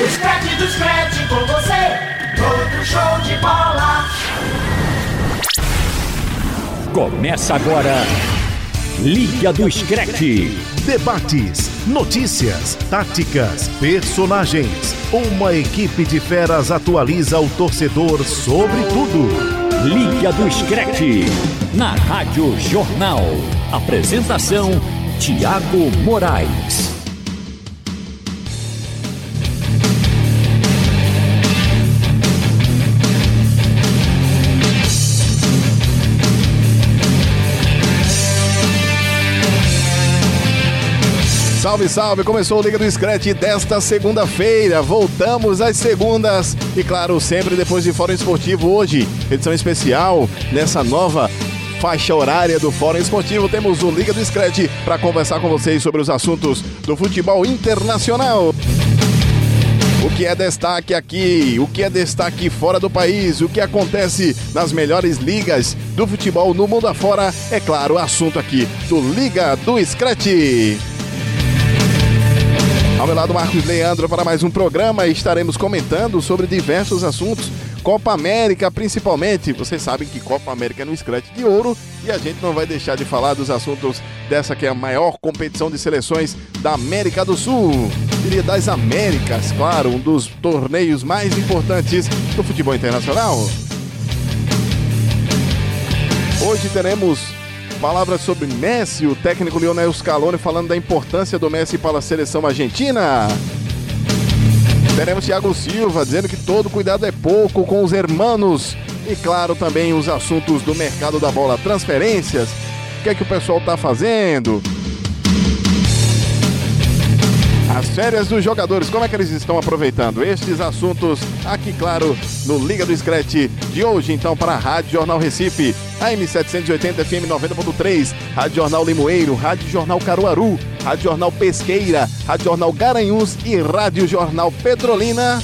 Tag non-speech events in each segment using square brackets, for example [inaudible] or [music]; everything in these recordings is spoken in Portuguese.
O scratch do scratch com você, todo show de bola. Começa agora, Liga do Screte. Debates, notícias, táticas, personagens. Uma equipe de feras atualiza o torcedor sobre tudo. Liga do Screte. Na Rádio Jornal. Apresentação: Tiago Moraes. Salve, salve! Começou o Liga do Scratch desta segunda-feira. Voltamos às segundas e, claro, sempre depois de Fórum Esportivo. Hoje, edição especial nessa nova faixa horária do Fórum Esportivo. Temos o Liga do Scratch para conversar com vocês sobre os assuntos do futebol internacional. O que é destaque aqui, o que é destaque fora do país, o que acontece nas melhores ligas do futebol no mundo afora, é claro, assunto aqui do Liga do Scratch. Ao meu lado, Marcos Leandro, para mais um programa. Estaremos comentando sobre diversos assuntos. Copa América, principalmente. Vocês sabem que Copa América é no Scratch de ouro e a gente não vai deixar de falar dos assuntos dessa que é a maior competição de seleções da América do Sul. Diria das Américas, claro, um dos torneios mais importantes do futebol internacional. Hoje teremos Palavras sobre Messi, o técnico Lionel Scaloni falando da importância do Messi para a seleção argentina. Teremos Thiago Silva dizendo que todo cuidado é pouco com os hermanos. E claro, também os assuntos do mercado da bola, transferências. O que é que o pessoal está fazendo? As férias dos jogadores, como é que eles estão aproveitando? Estes assuntos aqui, claro, no Liga do Scratch de hoje, então, para a Rádio Jornal Recife, AM 780 FM 90.3, Rádio Jornal Limoeiro, Rádio Jornal Caruaru, Rádio Jornal Pesqueira, Rádio Jornal Garanhuns e Rádio Jornal Petrolina.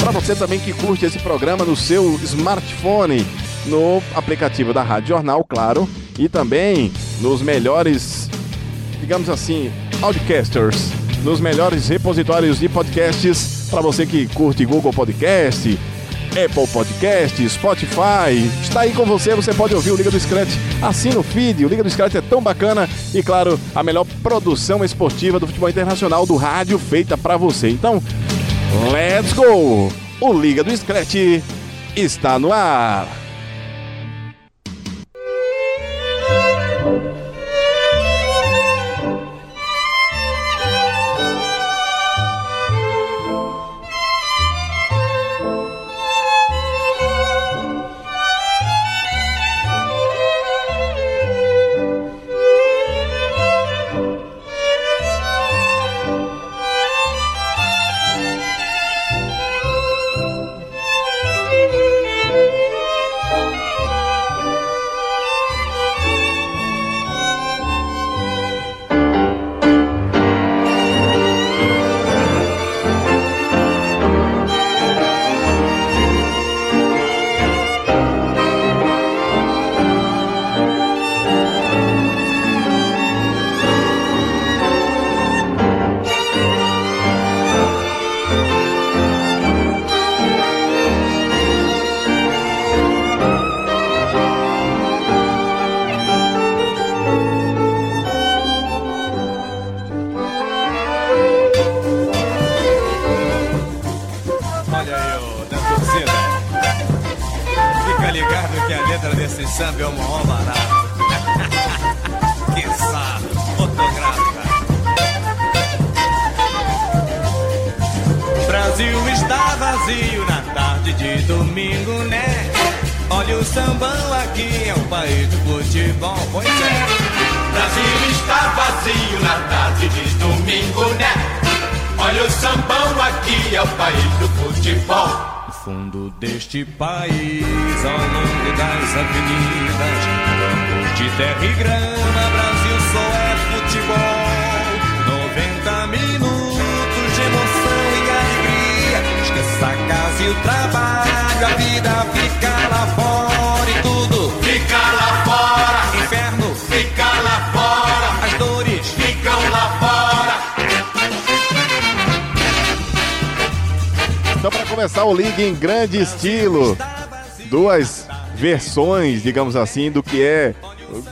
Para você também que curte esse programa no seu smartphone, no aplicativo da Rádio Jornal, claro, e também nos melhores digamos assim, podcasters, nos melhores repositórios de podcasts para você que curte Google Podcast, Apple Podcast, Spotify. Está aí com você, você pode ouvir o Liga do Scratch. Assina o feed, o Liga do Scratch é tão bacana e, claro, a melhor produção esportiva do futebol internacional do rádio feita para você. Então, let's go! O Liga do Scratch está no ar. Deste país, ao longo das avenidas, campo de terra e grama, começar o Liga em grande estilo. Duas versões, digamos assim, do que é,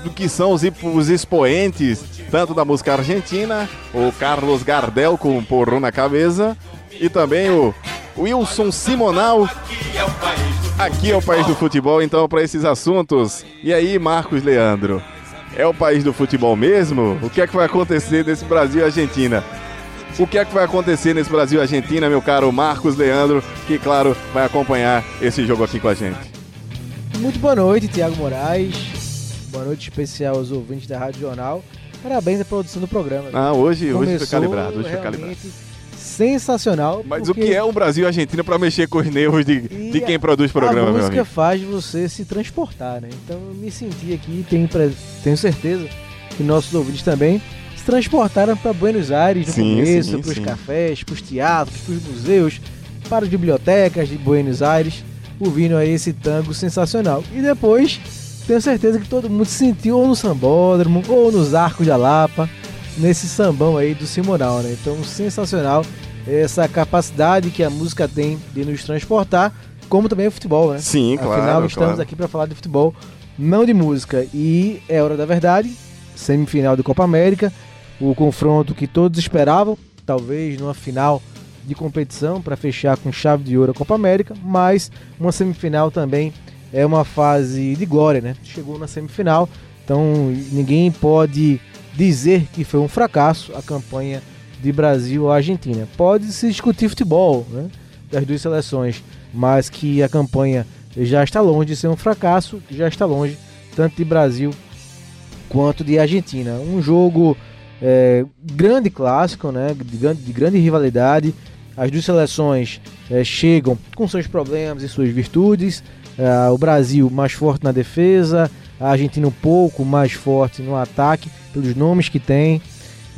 do que são os, os expoentes tanto da música argentina, o Carlos Gardel com porrão na cabeça, e também o Wilson Simonal. Aqui é o país do futebol, então, para esses assuntos. E aí, Marcos Leandro? É o país do futebol mesmo? O que é que vai acontecer nesse Brasil e Argentina? O que é que vai acontecer nesse Brasil Argentina, meu caro Marcos Leandro, que, claro, vai acompanhar esse jogo aqui com a gente? Muito boa noite, Tiago Moraes. Boa noite especial aos ouvintes da Rádio Jornal. Parabéns à produção do programa. Ah, hoje, hoje foi calibrado, hoje foi calibrado. Sensacional. Mas o que é o Brasil Argentina para mexer com os nervos de, de quem produz programa, A música faz você se transportar, né? Então eu me senti aqui, tenho, tenho certeza que nossos ouvintes também transportaram para Buenos Aires no Sim, começo, para os cafés, para os teatros, para os museus, para as bibliotecas de Buenos Aires, ouvindo aí esse tango sensacional. E depois, tenho certeza que todo mundo se sentiu ou no sambódromo ou nos arcos de Alapa, nesse sambão aí do Simonal, né? Então, sensacional essa capacidade que a música tem de nos transportar, como também o futebol, né? Sim, Afinal, claro, estamos claro. aqui para falar de futebol, não de música. E é hora da verdade, semifinal de Copa América, o confronto que todos esperavam, talvez numa final de competição para fechar com chave de ouro a Copa América, mas uma semifinal também é uma fase de glória, né? Chegou na semifinal, então ninguém pode dizer que foi um fracasso a campanha de Brasil ou Argentina. Pode se discutir futebol, né? Das duas seleções, mas que a campanha já está longe de ser um fracasso, já está longe tanto de Brasil quanto de Argentina. Um jogo é, grande clássico, né? De, grande- de grande rivalidade. As duas seleções é, chegam com seus problemas e suas virtudes. É, o Brasil mais forte na defesa, a Argentina um pouco mais forte no ataque, pelos nomes que tem.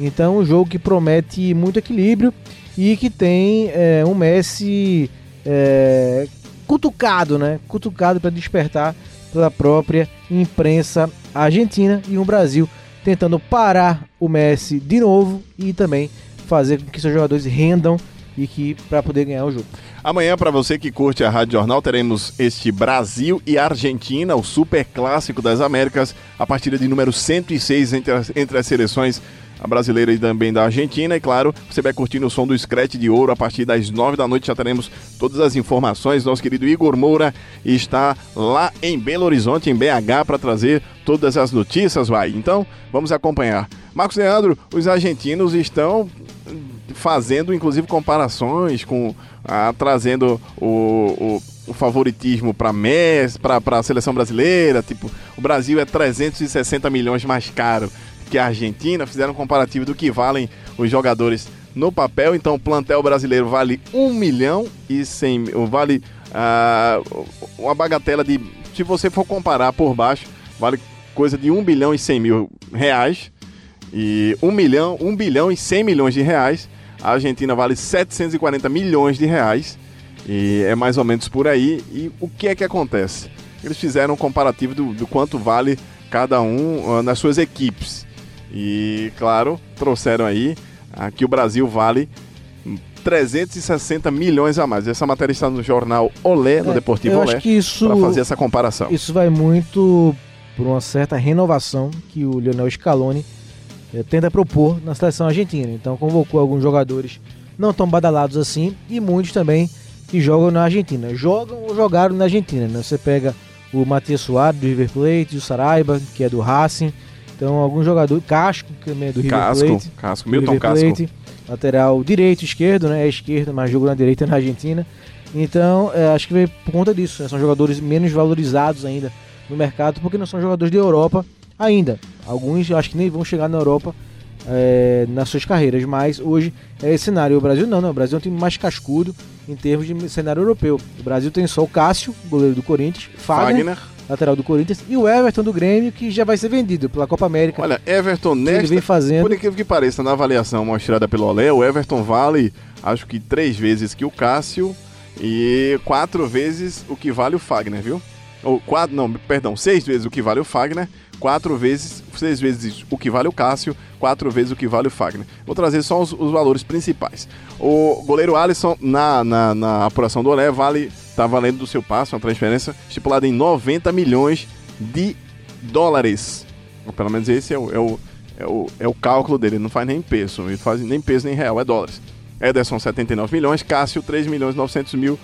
Então, um jogo que promete muito equilíbrio e que tem é, um Messi é, cutucado, né? Cutucado para despertar pela própria imprensa argentina e um Brasil tentando parar o Messi de novo e também fazer com que seus jogadores rendam e que para poder ganhar o jogo. Amanhã, para você que curte a Rádio Jornal, teremos este Brasil e Argentina, o super clássico das Américas, a partida de número 106 entre as, entre as seleções a brasileira e também da Argentina. E claro, você vai curtindo o som do Scratch de Ouro a partir das 9 da noite. Já teremos todas as informações. Nosso querido Igor Moura está lá em Belo Horizonte, em BH, para trazer todas as notícias, vai. Então, vamos acompanhar. Marcos Leandro, os argentinos estão fazendo inclusive comparações com ah, trazendo o, o, o favoritismo para Messi, para a seleção brasileira, tipo, o Brasil é 360 milhões mais caro que a Argentina, fizeram um comparativo do que valem os jogadores no papel, então o plantel brasileiro vale 1 milhão e 100 mil, vale ah, uma bagatela de, se você for comparar por baixo, vale coisa de 1 bilhão e 100 mil reais, e 1 milhão, 1 bilhão e 100 milhões de reais. A Argentina vale 740 milhões de reais. E é mais ou menos por aí. E o que é que acontece? Eles fizeram um comparativo do, do quanto vale cada um ah, nas suas equipes. E, claro, trouxeram aí que o Brasil vale 360 milhões a mais. Essa matéria está no jornal Olé, no É, Deportivo Olé, acho que isso para fazer essa comparação. Isso vai muito por uma certa renovação que o Lionel Scaloni eh, tenta propor na seleção argentina. Então convocou alguns jogadores não tão badalados assim e muitos também que jogam na Argentina. Jogam ou jogaram na Argentina. Né? Você pega o Matias Soares do River Plate, o Saraiva, que é do Racing. Então alguns jogadores, Casco, que é do River Casco, Plate. Casco, Milton River Casco. Plate, lateral direito, esquerdo, né? É esquerda, mas jogo na direita na Argentina. Então, é, acho que veio por conta disso. né? São jogadores menos valorizados ainda no mercado, porque não são jogadores da Europa ainda. Alguns acho que nem vão chegar na Europa é, nas suas carreiras, mas hoje é esse cenário. O Brasil não, né? O Brasil é um time mais cascudo em termos de cenário europeu. O Brasil tem só o Cássio, goleiro do Corinthians, Fagner, Fagner. Lateral do Corinthians, e o Everton do Grêmio, que já vai ser vendido pela Copa América. Olha, Everton que ele vem nesta, fazendo. por incrível que pareça, na avaliação mostrada pelo Olé, o Everton vale, acho que três vezes que o Cássio e quatro vezes o que vale o Fagner, viu? ou quatro, não, perdão, seis vezes o que vale o Fagner, quatro vezes, seis vezes o que vale o Cássio, quatro vezes o que vale o Fagner. Vou trazer só os, os valores principais. O goleiro Alisson, na, na, na apuração do Olé, vale, tá valendo do seu passo, uma transferência estipulada em 90 milhões de dólares. Ou pelo menos esse é o, é o, é o, é o cálculo dele, ele não faz nem peso, ele faz nem peso nem real, é dólares. Ederson 79 milhões, Cássio 3 milhões 900 mil,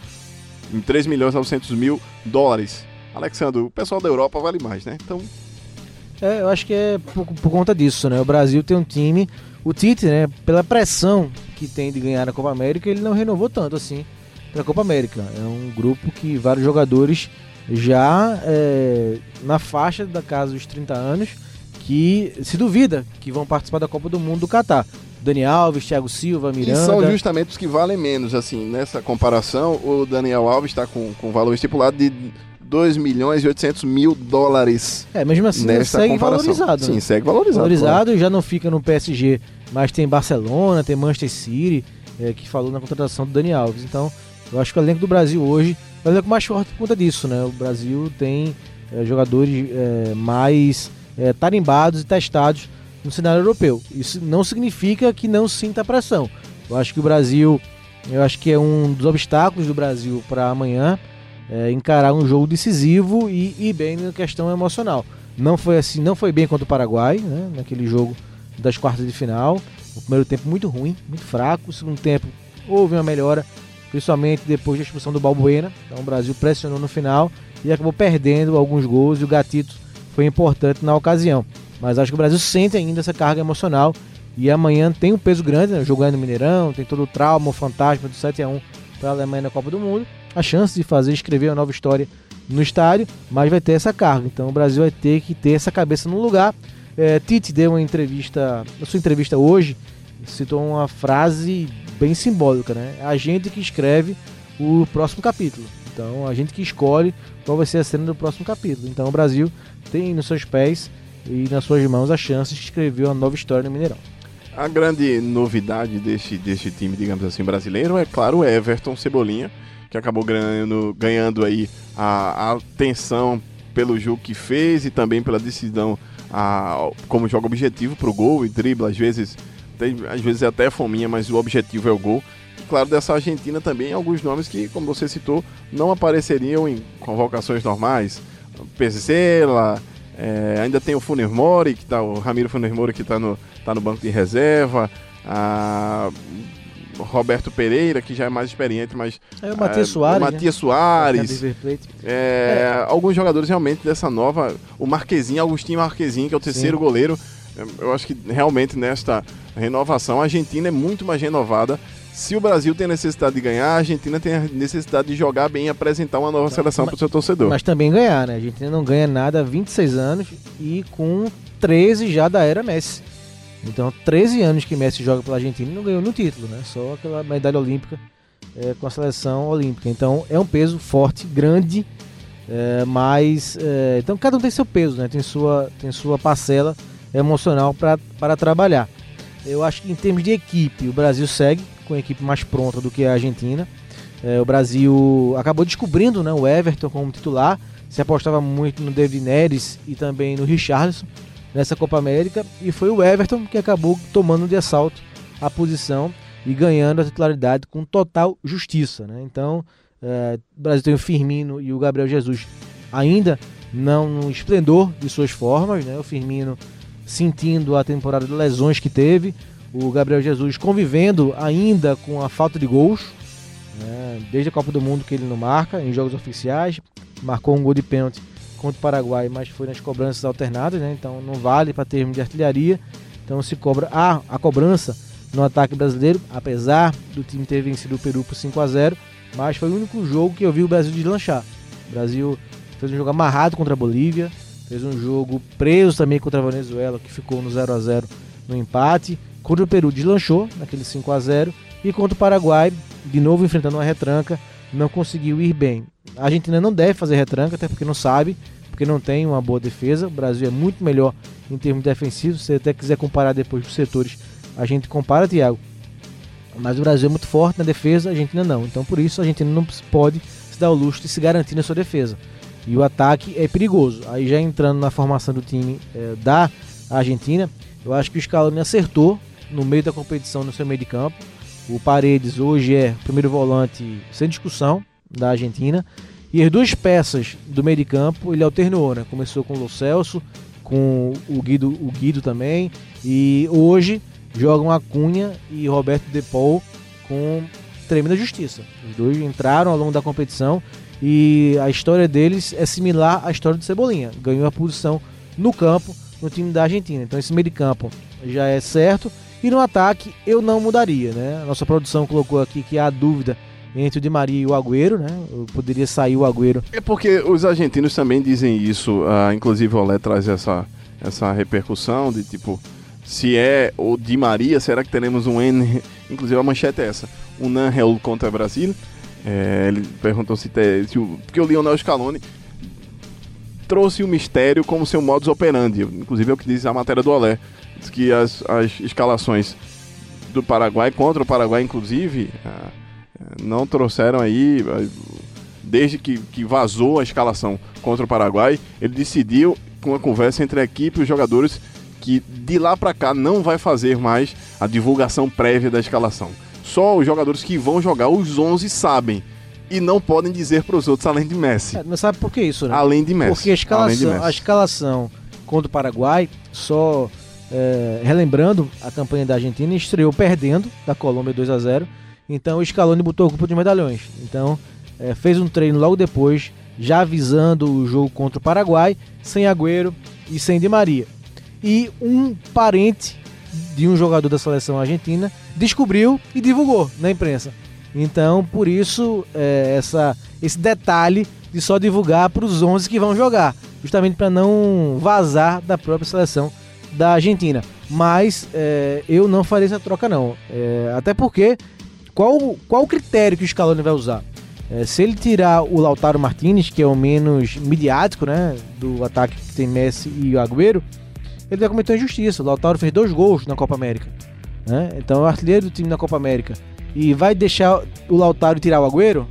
3 milhões 900 mil dólares. Alexandre, o pessoal da Europa vale mais, né? Então. É, eu acho que é por, por, conta disso, né? O Brasil tem um time. O Tite, né, pela pressão que tem de ganhar a Copa América, ele não renovou tanto assim para a Copa América. É um grupo que vários jogadores já é, na faixa da casa dos 30 anos que se duvida que vão participar da Copa do Mundo do Catar. Dani Alves, Thiago Silva, Miranda. E são justamente os que valem menos, assim, nessa comparação, o Daniel Alves está com, com valor estipulado de 2 milhões e 800 mil dólares. É, mesmo assim segue comparação. valorizado. Sim, né? segue valorizado. Valorizado claro. já não fica no PSG, mas tem Barcelona, tem Manchester City, é, que falou na contratação do Dani Alves. Então, eu acho que o elenco do Brasil hoje é o elenco mais forte por conta disso, né? O Brasil tem é, jogadores é, mais é, tarimbados e testados no cenário europeu. Isso não significa que não sinta pressão. Eu acho que o Brasil, eu acho que é um dos obstáculos do Brasil para amanhã encarar um jogo decisivo e ir bem na questão emocional. Não foi assim, não foi bem contra o Paraguai, né, naquele jogo das quartas de final. O primeiro tempo muito ruim, muito fraco. O segundo tempo houve uma melhora, principalmente depois da expulsão do Balbuena. Então o Brasil pressionou no final e acabou perdendo alguns gols e o Gatito foi importante na ocasião. Mas acho que o Brasil sente ainda essa carga emocional e amanhã tem um peso grande, né, jogando no Mineirão, tem todo o trauma, o fantasma do 7 a 1 para a Alemanha na Copa do Mundo a chance de fazer, escrever uma nova história no estádio, mas vai ter essa carga. Então o Brasil vai ter que ter essa cabeça no lugar. É, Tite deu uma entrevista, na sua entrevista hoje, citou uma frase bem simbólica, né? É a gente que escreve o próximo capítulo. Então a gente que escolhe qual vai ser a cena do próximo capítulo. Então o Brasil tem nos seus pés e nas suas mãos a chance de escrever uma nova história no Mineirão. A grande novidade deste, deste time, digamos assim, brasileiro é, claro, Everton Cebolinha, que acabou ganhando, ganhando aí a, a atenção pelo jogo que fez e também pela decisão a, como joga objetivo para o gol e dribla, às vezes, tem, às vezes é até fominha, mas o objetivo é o gol. E claro, dessa Argentina também alguns nomes que, como você citou, não apareceriam em convocações normais. Pesela, é, ainda tem o Funes Mori, que tá, o Ramiro Funes Mori que está no, tá no banco de reserva. A, Roberto Pereira, que já é mais experiente, mas. É o Matias é, Soares. O Matias né? Soares. É, é, alguns jogadores realmente dessa nova. O Marquezinho, Agostinho Marquezinho, que é o terceiro Sim. goleiro. Eu acho que realmente nesta renovação a Argentina é muito mais renovada. Se o Brasil tem necessidade de ganhar, a Argentina tem a necessidade de jogar bem e apresentar uma nova seleção para o seu torcedor. Mas também ganhar, né? A Argentina não ganha nada há 26 anos e com 13 já da era Messi. Então, 13 anos que Messi joga pela Argentina e não ganhou nenhum título, né? Só aquela medalha olímpica é, com a seleção olímpica. Então, é um peso forte, grande, é, mas é, então cada um tem seu peso, né? Tem sua, tem sua parcela emocional para trabalhar. Eu acho que em termos de equipe, o Brasil segue com a equipe mais pronta do que a Argentina. É, o Brasil acabou descobrindo né, o Everton como titular. Se apostava muito no David Neres e também no Richarlison nessa Copa América e foi o Everton que acabou tomando de assalto a posição e ganhando a titularidade com total justiça. Né? Então, é, o Brasil tem o Firmino e o Gabriel Jesus ainda não no esplendor de suas formas, né? o Firmino sentindo a temporada de lesões que teve, o Gabriel Jesus convivendo ainda com a falta de gols, né? desde a Copa do Mundo que ele não marca em jogos oficiais, marcou um gol de pênalti contra o Paraguai, mas foi nas cobranças alternadas, né? Então não vale para termo de artilharia. Então se cobra ah, a cobrança no ataque brasileiro, apesar do time ter vencido o Peru por 5 a 0, mas foi o único jogo que eu vi o Brasil deslanchar. O Brasil fez um jogo amarrado contra a Bolívia, fez um jogo preso também contra a Venezuela, que ficou no 0 a 0 no empate. Contra o Peru deslanchou naquele 5 a 0 e contra o Paraguai, de novo enfrentando uma retranca, não conseguiu ir bem. A Argentina não deve fazer retranca, até porque não sabe, porque não tem uma boa defesa. O Brasil é muito melhor em termos defensivos. Se você até quiser comparar depois os setores, a gente compara, Thiago. Mas o Brasil é muito forte na defesa, a Argentina não. Então por isso a Argentina não pode se dar o luxo de se garantir na sua defesa. E o ataque é perigoso. Aí já entrando na formação do time é, da Argentina, eu acho que o Scaloni acertou no meio da competição no seu meio de campo. O Paredes hoje é o primeiro volante sem discussão da Argentina. E as duas peças do meio de campo ele alternou, né? Começou com o Lo Celso, com o Guido, o Guido também. E hoje jogam a Cunha e Roberto De Paul com tremenda justiça. Os dois entraram ao longo da competição e a história deles é similar à história do Cebolinha. Ganhou a posição no campo no time da Argentina. Então esse meio de campo já é certo. E no ataque eu não mudaria, né? Nossa produção colocou aqui que há dúvida entre o Di Maria e o Agüero, né? Poderia sair o Agüero. É porque os argentinos também dizem isso. Uh, inclusive o Olé traz essa, essa repercussão de tipo, se é o Di Maria, será que teremos um N? Inclusive a manchete é essa: um Angel contra o Brasil. É, ele perguntou se, te, se o, porque o Lionel Scaloni trouxe o mistério como seu modus operandi. Inclusive é o que diz a matéria do Olé. Diz que as, as escalações do Paraguai contra o Paraguai, inclusive, ah, não trouxeram aí. Ah, desde que, que vazou a escalação contra o Paraguai, ele decidiu, com uma conversa entre a equipe e os jogadores, que de lá para cá não vai fazer mais a divulgação prévia da escalação. Só os jogadores que vão jogar, os 11 sabem e não podem dizer para os outros além de Messi. É, mas sabe por que isso, né? Além de Messi. Porque a escalação, a escalação contra o Paraguai, só é, relembrando, a campanha da Argentina estreou perdendo da Colômbia 2 a 0 Então o Scaloni botou o grupo de medalhões. Então é, fez um treino logo depois, já avisando o jogo contra o Paraguai, sem Agüero e sem Di Maria. E um parente de um jogador da seleção argentina descobriu e divulgou na imprensa. Então, por isso, é, essa, esse detalhe de só divulgar para os 11 que vão jogar, justamente para não vazar da própria seleção da Argentina. Mas é, eu não faria essa troca, não. É, até porque, qual, qual o critério que o Scaloni vai usar? É, se ele tirar o Lautaro Martinez, que é o menos midiático né, do ataque que tem Messi e o Agüero, ele vai cometer uma injustiça. O Lautaro fez dois gols na Copa América. Né? Então é o artilheiro do time na Copa América. E vai deixar o Lautaro tirar o Agüero?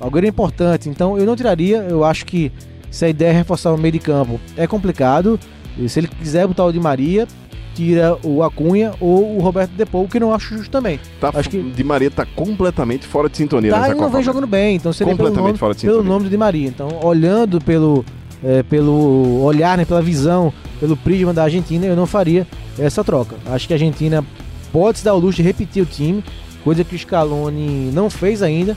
O Agüero é importante, então eu não tiraria. Eu acho que se a ideia é reforçar o meio de campo, é complicado. E se ele quiser botar o Di Maria, tira o Acunha ou o Roberto Depou, que não acho justo também. Tá, acho que Di Maria tá completamente fora de sintonia tá, nessa ele não Copa vem América. jogando bem, então seria pelo Completamente nome, fora de pelo sintonia. nome do Di Maria. Então, olhando pelo, é, pelo olhar, né, pela visão, pelo prisma da Argentina, eu não faria essa troca. Acho que a Argentina pode se dar o luxo de repetir o time, coisa que o Scaloni não fez ainda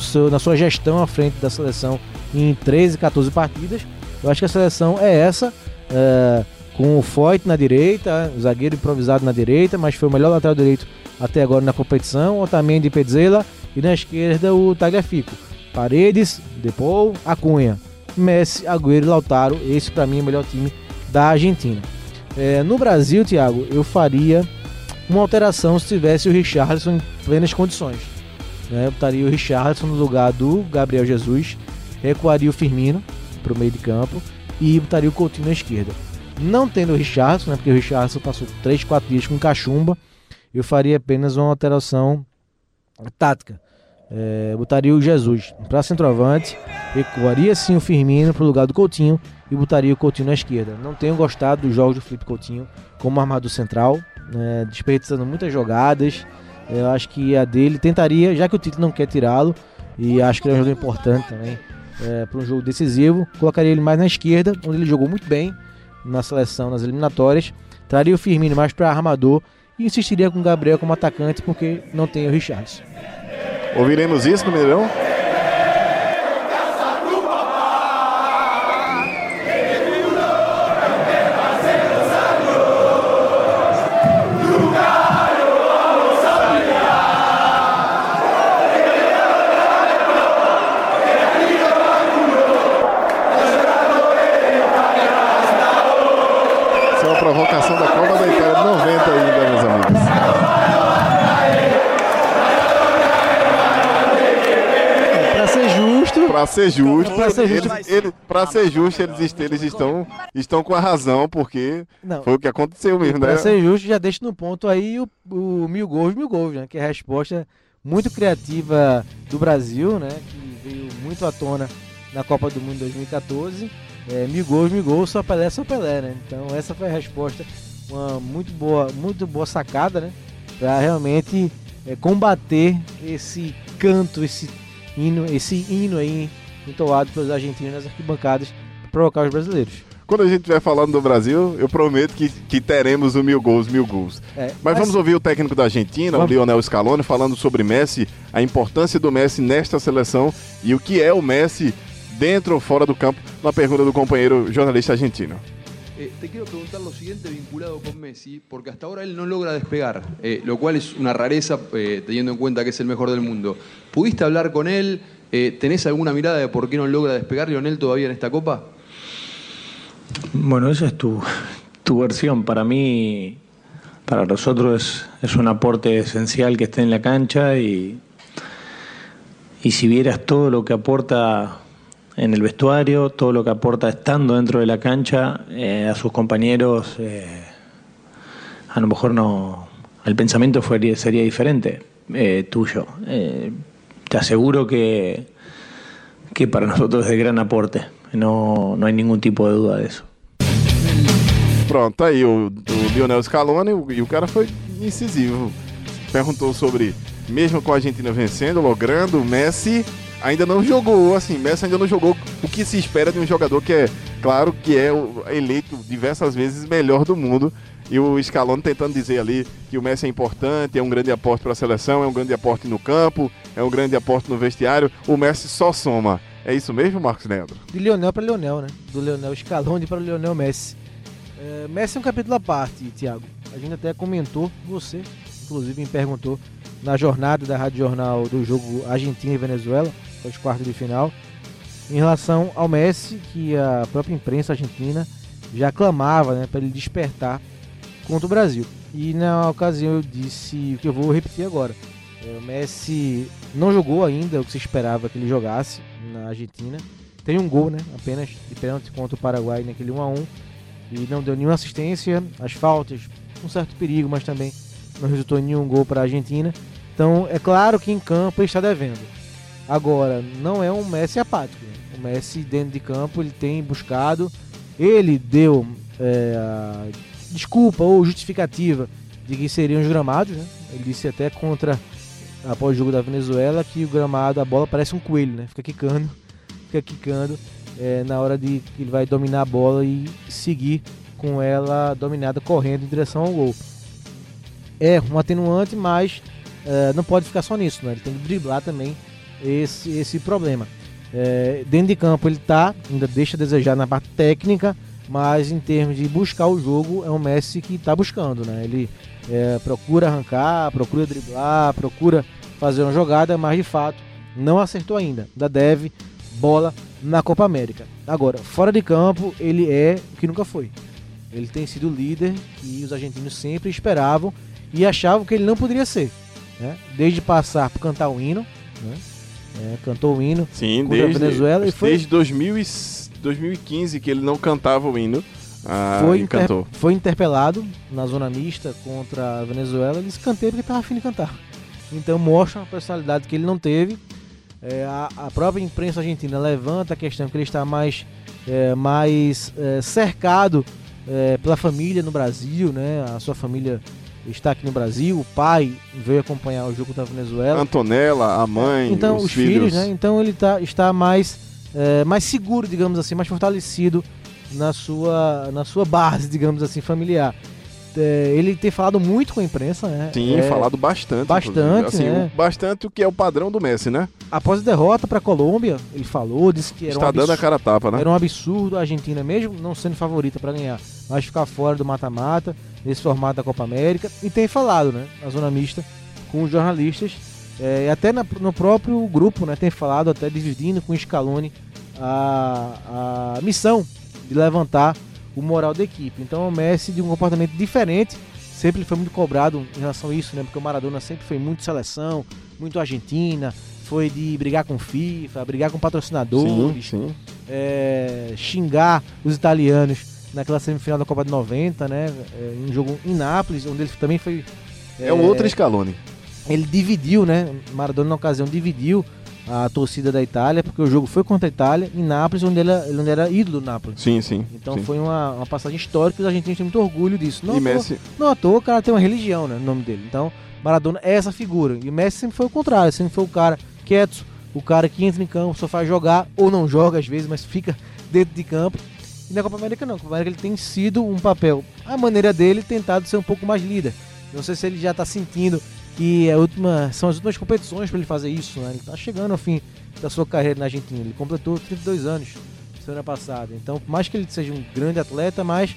seu, na sua gestão à frente da seleção em 13, 14 partidas. Eu acho que a seleção é essa, é, com o Foyt na direita, o zagueiro improvisado na direita, mas foi o melhor lateral direito até agora na competição, Otamendi e Petzela, e na esquerda o Tagliafico. Paredes, Depou, Acunha, Messi, Agüero e Lautaro. Esse para mim é o melhor time da Argentina. É, no Brasil, Thiago, eu faria uma alteração se tivesse o Richarlison em plenas condições. Né? Eu botaria o Richarlison no lugar do Gabriel Jesus, recuaria o Firmino para o meio de campo e botaria o Coutinho na esquerda. Não tendo o Richarlison, né, porque o Richarlison passou 3, 4 dias com cachumba, eu faria apenas uma alteração tática. É, botaria o Jesus para centroavante, recuaria sim o Firmino para o lugar do Coutinho e botaria o Coutinho na esquerda. Não tenho gostado dos jogos do Felipe Coutinho como armador central, né, desperdiçando muitas jogadas. Eu acho que a dele tentaria, já que o título não quer tirá-lo, e acho que ele é um jogador importante também é, para um jogo decisivo, colocaria ele mais na esquerda, onde ele jogou muito bem na seleção, nas eliminatórias. Traria o Firmino mais para armador e insistiria com o Gabriel como atacante, porque não tem o Richarlison. Ouviremos isso no Mineirão? Justo, Pra ser justo, Pra ser justo, eles, eles- pra ser justo, eles, eles estão, estão com a razão, porque não. foi o que aconteceu mesmo, né? Pra ser justo, já deixa no ponto aí o, o mil gols, mil gols, né? Que é a resposta muito criativa do Brasil, né? Que veio muito à tona na Copa do Mundo 2014. É, mil gols, mil gols, só Pelé, só Pelé, né? Então essa foi a resposta, uma muito boa, muito boa sacada, né? Para realmente é, combater esse canto, esse hino, esse hino aí entoado pelos argentinos nas arquibancadas para provocar os brasileiros. Quando a gente estiver falando do Brasil, eu prometo que, que teremos o mil gols, mil gols. É, Mas vamos ouvir o técnico da Argentina, Vamos. o Lionel Scaloni, falando sobre Messi, a importância do Messi nesta seleção e o que é o Messi dentro ou fora do campo, na pergunta do companheiro jornalista argentino. Eh, te quiero preguntar lo siguiente vinculado con Messi, porque hasta ahora él no logra despegar, eh, lo cual es una rareza eh, teniendo en cuenta que es el mejor del mundo. ¿Pudiste hablar con él? ¿Tenés alguna mirada de por qué no logra despegar Lionel todavía en esta copa? Bueno, esa es tu, tu versión. Para mí, para nosotros es, es un aporte esencial que esté en la cancha y, y si vieras todo lo que aporta en el vestuario, todo lo que aporta estando dentro de la cancha, eh, a sus compañeros, eh, a lo mejor no, el pensamiento sería diferente eh, tuyo. Eh, te aseguro que, que para nosotros es de gran aporte. No, no hay ningún tipo de duda de eso. Pronto, aí o, o Lionel Scaloni o- e o cara foi incisivo. Perguntou sobre, mesmo com a Argentina vencendo, logrando, o Messi ainda não jogou, assim, Messi ainda não jogou o que se espera de um jogador que é, claro, que é eleito diversas vezes melhor do mundo. E o Scaloni tentando dizer ali que o Messi é importante, é um grande aporte para a seleção, é um grande aporte no campo, é um grande aporte no vestiário. O Messi só soma. É isso mesmo, Marcos Leandro? De Lionel para Lionel, né? Do Lionel Scaloni para Lionel Messi. É, Messi é um capítulo à parte, Thiago. A gente até comentou, você inclusive me perguntou na jornada da Rádio Jornal do jogo Argentina e Venezuela, os quartos de final, em relação ao Messi, que a própria imprensa argentina já clamava né, para ele despertar contra o Brasil. E na ocasião eu disse o que eu vou repetir agora. É, o Messi não jogou ainda o que se esperava que ele jogasse na Argentina. Tem um gol, né? Apenas de pênalti contra o Paraguai naquele 1 a 1 e não deu nenhuma assistência, as faltas, um certo perigo, mas também não resultou em nenhum gol para a Argentina. Então é claro que em campo ele está devendo. Agora, não é um Messi apático. O Messi dentro de campo ele tem buscado, ele deu é, desculpa ou justificativa de que seriam os gramados, né? Ele disse até contra após o jogo da Venezuela que o gramado, a bola parece um coelho, né? Fica quicando, fica quicando é, na hora de ele vai dominar a bola e seguir com ela dominada correndo em direção ao gol. É um atenuante, mas é, não pode ficar só nisso, né? Ele tem que driblar também esse, esse problema. É, dentro de campo ele tá, ainda deixa a desejar na parte técnica, mas em termos de buscar o jogo, é um Messi que está buscando, né? Ele é, procura arrancar, procura driblar, procura fazer uma jogada, mas de fato não acertou ainda. Ainda deve bola na Copa América. Agora, fora de campo, ele é o que nunca foi. Ele tem sido o líder que os argentinos sempre esperavam e achavam que ele não poderia ser. Né? Desde passar por cantar o hino, né? É, cantou o hino Sim, contra a desde, Venezuela e foi, desde 2000 e 2015 que ele não cantava o hino. Ah, foi, inter- cantou. foi interpelado na zona mista contra a Venezuela. Ele disse cantei porque estava afim de cantar. Então mostra uma personalidade que ele não teve. É, a, a própria imprensa argentina levanta a questão que ele está mais, é, mais é, cercado é, pela família no Brasil, né? A sua família está aqui no Brasil, o pai veio acompanhar o jogo da Venezuela. Antonella, a mãe, Então, os, os filhos, né? Então ele tá, está mais, é, mais seguro, digamos assim, mais fortalecido na sua, na sua base, [laughs] digamos assim, familiar. É, ele tem falado muito com a imprensa, né? Sim, É, falado bastante. bastante, assim, né? o- Bastante o que é o padrão do Messi, né? Após a derrota para a Colômbia, ele falou, disse que era Está um dando a absurdo, cara a tapa, né? era um absurdo a Argentina, mesmo não sendo favorita para ganhar, mas ficar fora do mata-mata, nesse formato da Copa América. E tem falado, né, na zona mista, com os jornalistas, é, e até na- no próprio grupo, né, tem falado, até dividindo com o Scaloni a, a missão de levantar o moral da equipe. Então o Messi de um comportamento diferente, sempre foi muito cobrado em relação a isso, né, porque o Maradona sempre foi muito seleção, muito Argentina, foi de brigar com FIFA, brigar com Sim, patrocinadores, sim. é, xingar os italianos naquela semifinal da Copa de 90, né? É, em um jogo em Nápoles, onde ele também foi. É, um outro Scaloni. Ele dividiu, né? Maradona na ocasião dividiu a torcida da Itália, porque o jogo foi contra a Itália em Nápoles, onde ele, onde era ídolo do Nápoles. Sim, sim. Então sim. foi uma, uma passagem histórica e os argentinos têm muito orgulho disso. Não, E à toa- Messi- não à toa o cara tem uma religião né, no nome dele. Então, Maradona é essa figura. E o Messi sempre foi o contrário, sempre foi o cara quieto, o cara que entra em campo, só faz jogar, ou não joga às vezes, mas fica [laughs] dentro de campo. E na Copa América não, na Copa América ele tem sido um papel, a maneira dele, tentado ser um pouco mais líder. Não sei se ele já está sentindo que a última, são as últimas competições para ele fazer isso, né? Ele está chegando ao fim da sua carreira na Argentina. Ele completou 32 anos semana passada. Então, por mais que ele seja um grande atleta, mais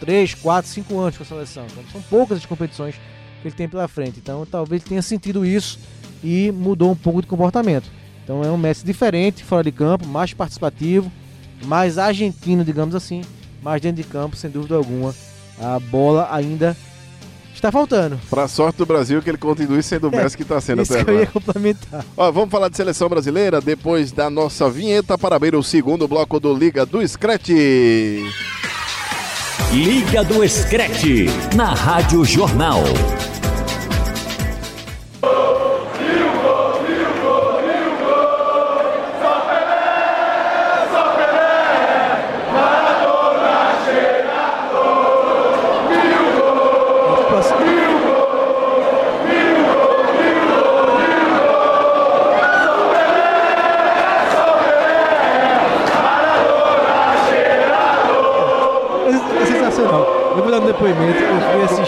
3, 4, 5 anos com a seleção. Então, são poucas as competições que ele tem pela frente. Então, talvez tenha sentido isso e mudou um pouco de comportamento. Então, é um Messi diferente, fora de campo, mais participativo, mais argentino, digamos assim, mais dentro de campo, sem dúvida alguma. A bola ainda está faltando. Pra sorte do Brasil que ele continue sendo o Messi que tá sendo Isso até que eu ia complementar. Ó, vamos falar de seleção brasileira depois da nossa vinheta para abrir o segundo bloco do Liga do Scratch. Liga do Screte, na Rádio Jornal.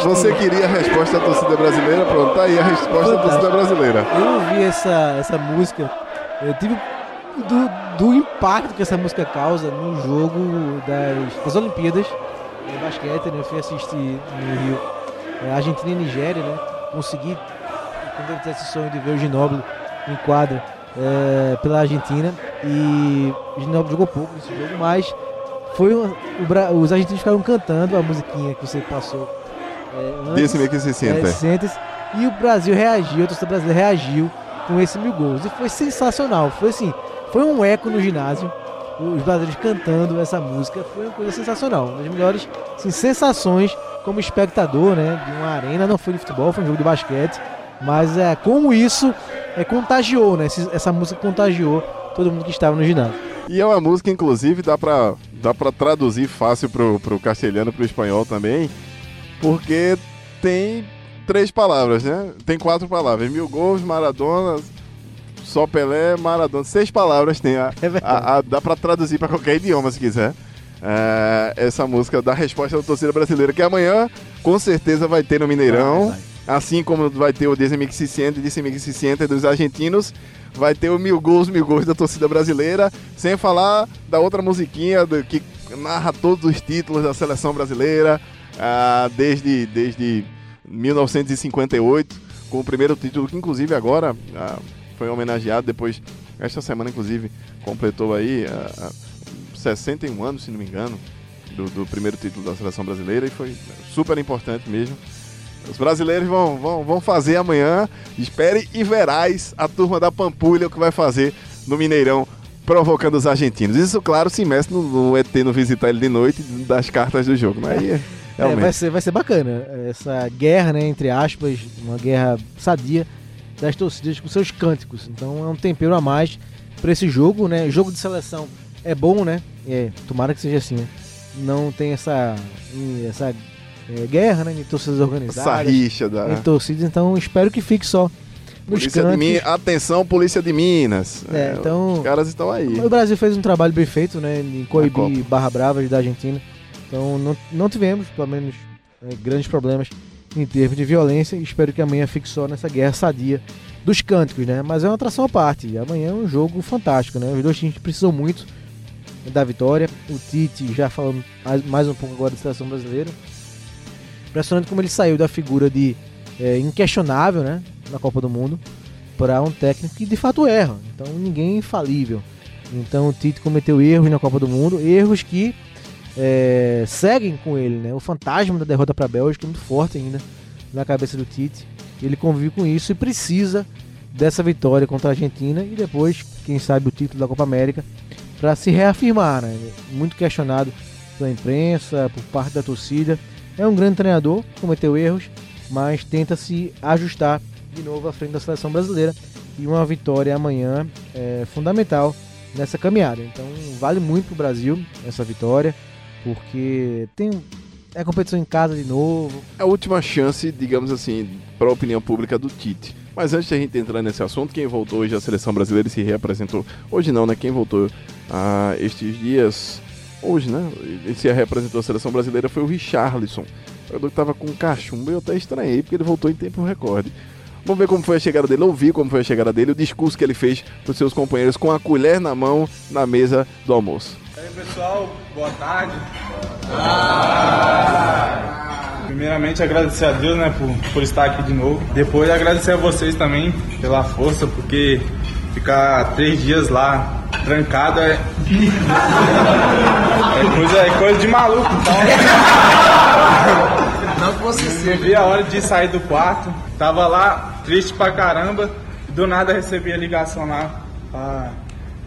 Você queria a resposta da torcida brasileira? Pronto, tá aí a resposta da torcida brasileira. Eu ouvi essa, essa música. Eu tive do, do impacto que essa música causa no jogo das, das Olimpíadas de basquete. Né? Eu fui assistir no Rio é, Argentina e Nigéria. Né? Consegui, tive esse sonho de ver o Ginóbili em quadra é, pela Argentina. E o Ginóbili jogou pouco nesse jogo, mas foi uma- o os argentinos ficaram cantando a musiquinha que você passou. É, antes. Desse meio que se senta. É, senta e o Brasil reagiu, a torcida brasileira reagiu com esse mil gols. E foi sensacional. Foi assim, foi um eco no ginásio. Os brasileiros cantando essa música. Foi uma coisa sensacional. Uma das melhores assim, sensações como espectador né, de uma arena. Não foi de futebol, foi um jogo de basquete. Mas é como isso é, contagiou, né? Essa música contagiou todo mundo que estava no ginásio. E é uma música, inclusive, dá pra, dá pra traduzir fácil pro, pro castelhano, pro espanhol também, porque tem três palavras, né? Tem quatro palavras. Mil gols, Maradona, só Pelé, Maradona. Seis palavras tem. A, É verdade. a- a- dá pra traduzir pra qualquer idioma, se quiser. É, essa música da resposta da torcida brasileira, que amanhã, com certeza, vai ter no Mineirão. Assim como vai ter o Desmix 600 e Desmix 600 dos argentinos, vai ter o Mil Gols, Mil Gols da torcida brasileira, sem falar da outra musiquinha do- que narra todos os títulos da seleção brasileira, ah, desde, desde 1958, com o primeiro título que inclusive agora ah, foi homenageado depois, esta semana inclusive, completou aí ah, ah, 61 anos, se não me engano, do, do primeiro título da seleção brasileira e foi super importante mesmo. Os brasileiros vão, vão, vão fazer amanhã. Espere e verás a turma da Pampulha o que vai fazer no Mineirão, provocando os argentinos. Isso, claro, se Messi no, no ET não visitar ele de noite das cartas do jogo. Mas aí, É, vai, ser, vai ser bacana essa guerra, né, entre aspas, uma guerra sadia das torcidas com seus cânticos. Então é um tempero a mais para esse jogo, né? Jogo de seleção é bom, né? É, tomara que seja assim. Né? Não tem essa essa é, guerra, né, de torcidas organizadas. Essa rixa da Em torcidas, então espero que fique só nos Polícia de. Minas. Atenção, Polícia de Minas. É, então- Os caras estão aí. O Brasil fez um trabalho bem feito, né? Em coibir Barra Bravas da Argentina. Então não, não tivemos, pelo menos, eh, grandes problemas em termos de violência. Espero que amanhã fique só nessa guerra sadia dos cânticos, né? Mas é uma atração à parte. Amanhã é um jogo fantástico, né? Os dois times precisam muito da vitória. O Tite, já falando mais- um pouco agora da seleção brasileira. Impressionante como ele saiu da figura de eh, inquestionável, né? Na Copa do Mundo para um técnico que de fato erra. Então ninguém é infalível. Então o Tite cometeu erros na Copa do Mundo, erros que é, seguem com ele, né? O fantasma da derrota para a Bélgica é muito forte ainda na cabeça do Tite. Ele convive com isso e precisa dessa vitória contra a Argentina e depois, quem sabe, o título da Copa América para se reafirmar, né? Muito questionado pela imprensa, por parte da torcida. É um grande treinador, cometeu erros, mas tenta se ajustar de novo à frente da seleção brasileira. e uma vitória amanhã é fundamental nessa caminhada. Então vale muito para o Brasil essa vitória, porque tem é competição em casa de novo. É a última chance, digamos assim, para a opinião pública do Tite. Mas antes de a gente entrar nesse assunto, quem voltou hoje à seleção brasileira e se reapresentou. Hoje não, né? Quem voltou ah, estes dias. Hoje, né? Ele se reapresentou à seleção brasileira foi o Richarlison. O jogador que estava com cachumba e eu até estranhei, porque ele voltou em tempo recorde. Vamos ver como foi a chegada dele, ouvir como foi a chegada dele, o discurso que ele fez para os seus companheiros com a colher na mão na mesa do almoço. E aí pessoal, boa tarde. Primeiramente agradecer a Deus né, por, por estar aqui de novo. Depois agradecer a vocês também pela força, porque ficar três dias lá trancado é. [laughs] É coisa, é coisa de maluco, então. Não que você seja. Vi a hora de sair do quarto, tava lá triste pra caramba, do nada recebi a ligação lá pra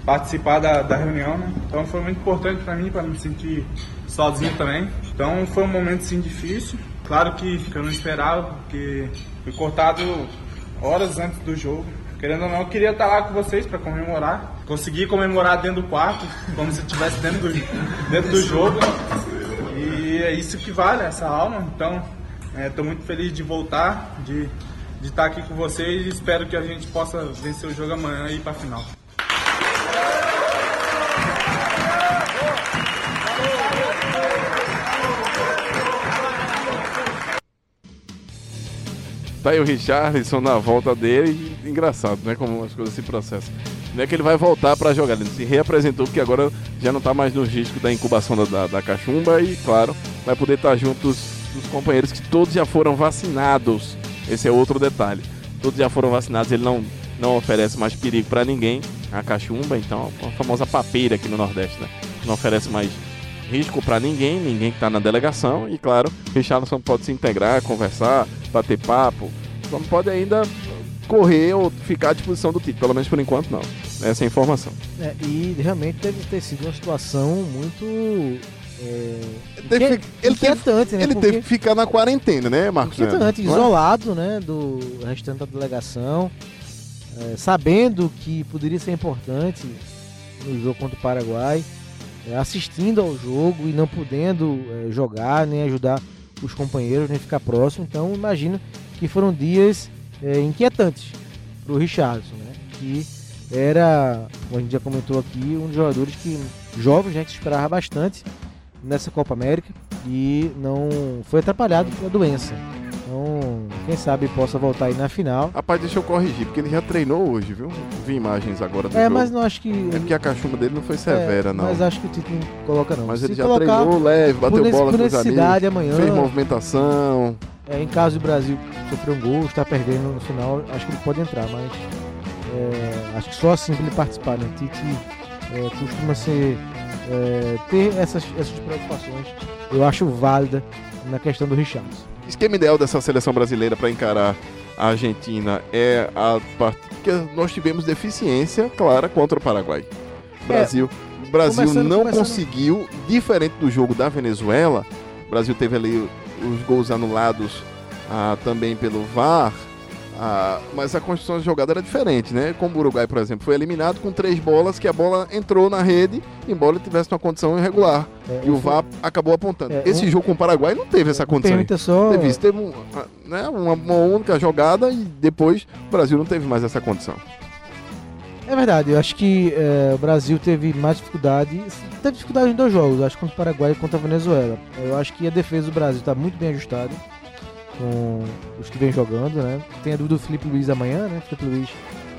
participar da, da reunião, né? Então foi muito importante pra mim, pra não me sentir sozinho também. Então foi um momento sim difícil. Claro que, que eu não esperava, porque fui cortado horas antes do jogo. Querendo ou não, eu queria estar lá com vocês para comemorar. Consegui comemorar dentro do quarto, como se estivesse dentro do, dentro do jogo. É isso que vale, essa alma. Então, estou muito feliz de voltar, de, de estar aqui com vocês e espero que a gente possa vencer o jogo amanhã e ir para a final. Tá aí o Richarlison na volta dele. Engraçado, né? Como as coisas se processam. Não é que ele vai voltar para jogar, ele se reapresentou porque agora já não tá mais no risco da incubação da, da, da cachumba e, claro, vai poder estar junto dos, dos companheiros que todos já foram vacinados. Esse é outro detalhe. Todos já foram vacinados, ele não, não oferece mais perigo para ninguém. A cachumba, então, a famosa papeira aqui no Nordeste, né? Não oferece mais risco para ninguém, ninguém que está na delegação. E claro, Richarlison pode se integrar, conversar, bater papo. Só não pode ainda correr ou ficar à disposição do Tite, pelo menos por enquanto não. Essa é a informação. É, e realmente deve ter sido uma situação muito. É, Ele teve, ele né? ele Porque- teve que ficar na quarentena, né, Marcos? Inquietante, é? isolado, né, do restante da delegação, é, sabendo que poderia ser importante no jogo contra o Paraguai, é, assistindo ao jogo e não podendo é, jogar, nem ajudar os companheiros, nem ficar próximo. Então, imagino que foram dias é, inquietantes para o Richardson, né, que era, como a gente já comentou aqui, um dos jogadores que jovens, né, que esperava bastante nessa Copa América e não foi atrapalhado pela doença. Então, quem sabe possa voltar aí na final. Rapaz, deixa eu corrigir, porque ele já treinou hoje, viu? Vi imagens agora do É, jogo. mas não acho que. É porque a cachumba dele não foi severa, é, não. Mas acho que o Tite não coloca, não. Mas Se ele já colocar, treinou leve, bateu por bola por com os amigos, amanhã. fez movimentação. É, em caso do Brasil sofrer um gol, está perdendo no final, acho que ele pode entrar, mas é, acho que só assim para ele participar, né? Tite é, costuma ser, é, ter essas, essas preocupações, eu acho válida na questão do Richarlison. Esquema ideal dessa seleção brasileira para encarar a Argentina é a parte que nós tivemos deficiência clara contra o Paraguai. O Brasil, o Brasil Começando- não começando- conseguiu, diferente do jogo da Venezuela, o Brasil teve ali os gols anulados ah, também pelo VAR, ah, mas a construção de jogada era diferente, né? Como o Uruguai, por exemplo, foi eliminado com três bolas que a bola entrou na rede, embora ele tivesse uma condição irregular. É, E o VAR acabou apontando. É, Esse um- jogo com o Paraguai não teve essa condição. Permita só. Teve isso, teve um, né, uma, uma única jogada e depois o Brasil não teve mais essa condição. É verdade, eu acho que é, o Brasil teve mais dificuldade. Teve dificuldade em dois jogos, acho que contra o Paraguai e contra a Venezuela. Eu acho que a defesa do Brasil está muito bem ajustada com os que vem jogando, né? Tem a dúvida do Felipe Luiz amanhã, né? Felipe Luiz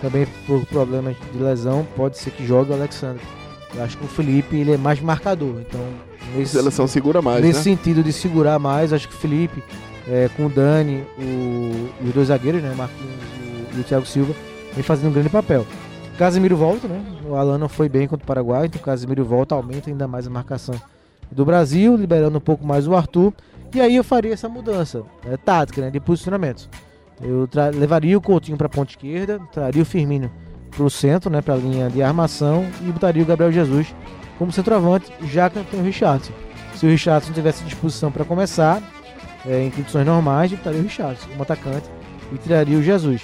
também por problemas de lesão, pode ser que jogue o Alexandre. Eu acho que o Felipe ele é mais marcador, então nesse, seleção segura mais, nesse né? sentido de segurar mais, acho que o Felipe, é, com o Dani o, e os dois zagueiros, né, o Marquinhos e o, e o Thiago Silva, vem fazendo um grande papel. Casemiro volta, né? O Alan não foi bem contra o Paraguai, então o Casemiro volta, aumenta ainda mais a marcação do Brasil, liberando um pouco mais o Arthur. E aí eu faria essa mudança é, tática, né, de posicionamentos. Eu levaria o Coutinho para a ponta esquerda, traria o Firmino para o centro, né, para a linha de armação e botaria o Gabriel Jesus como centroavante, já que tem o Richardson. Se o Richardson tivesse disposição para começar, é, em condições normais, botaria o Richardson como atacante e tiraria o Jesus.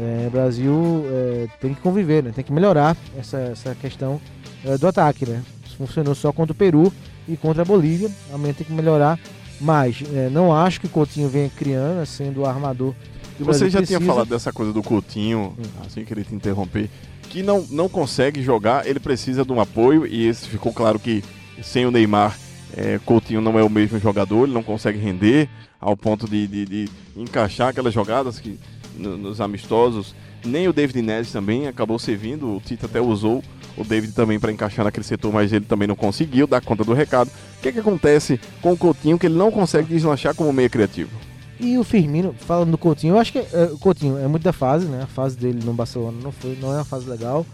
É, o Brasil é, tem que conviver, né? tem que melhorar essa, essa questão é, do ataque. Né? Funcionou só contra o Peru e contra a Bolívia, amanhã tem que melhorar mais. É, não acho que o Coutinho venha criando, né, sendo o armador. O Você já precisa. tinha falado dessa coisa do Coutinho, assim queria te interromper, que não, não consegue jogar, ele precisa de um apoio, e esse ficou claro que sem o Neymar, é, Coutinho não é o mesmo jogador, ele não consegue render ao ponto de, de- de encaixar aquelas jogadas que no- nos amistosos. Nem o David Neres também acabou servindo, o Tite até usou o David também para encaixar naquele setor, mas ele também não conseguiu dar conta do recado. O que, é que acontece com o Coutinho que ele não consegue deslanchar como meia criativo? E o Firmino, falando do Coutinho, eu acho que é, o Coutinho é muito da fase, né? A fase dele no Barcelona não foi, não é uma fase legal.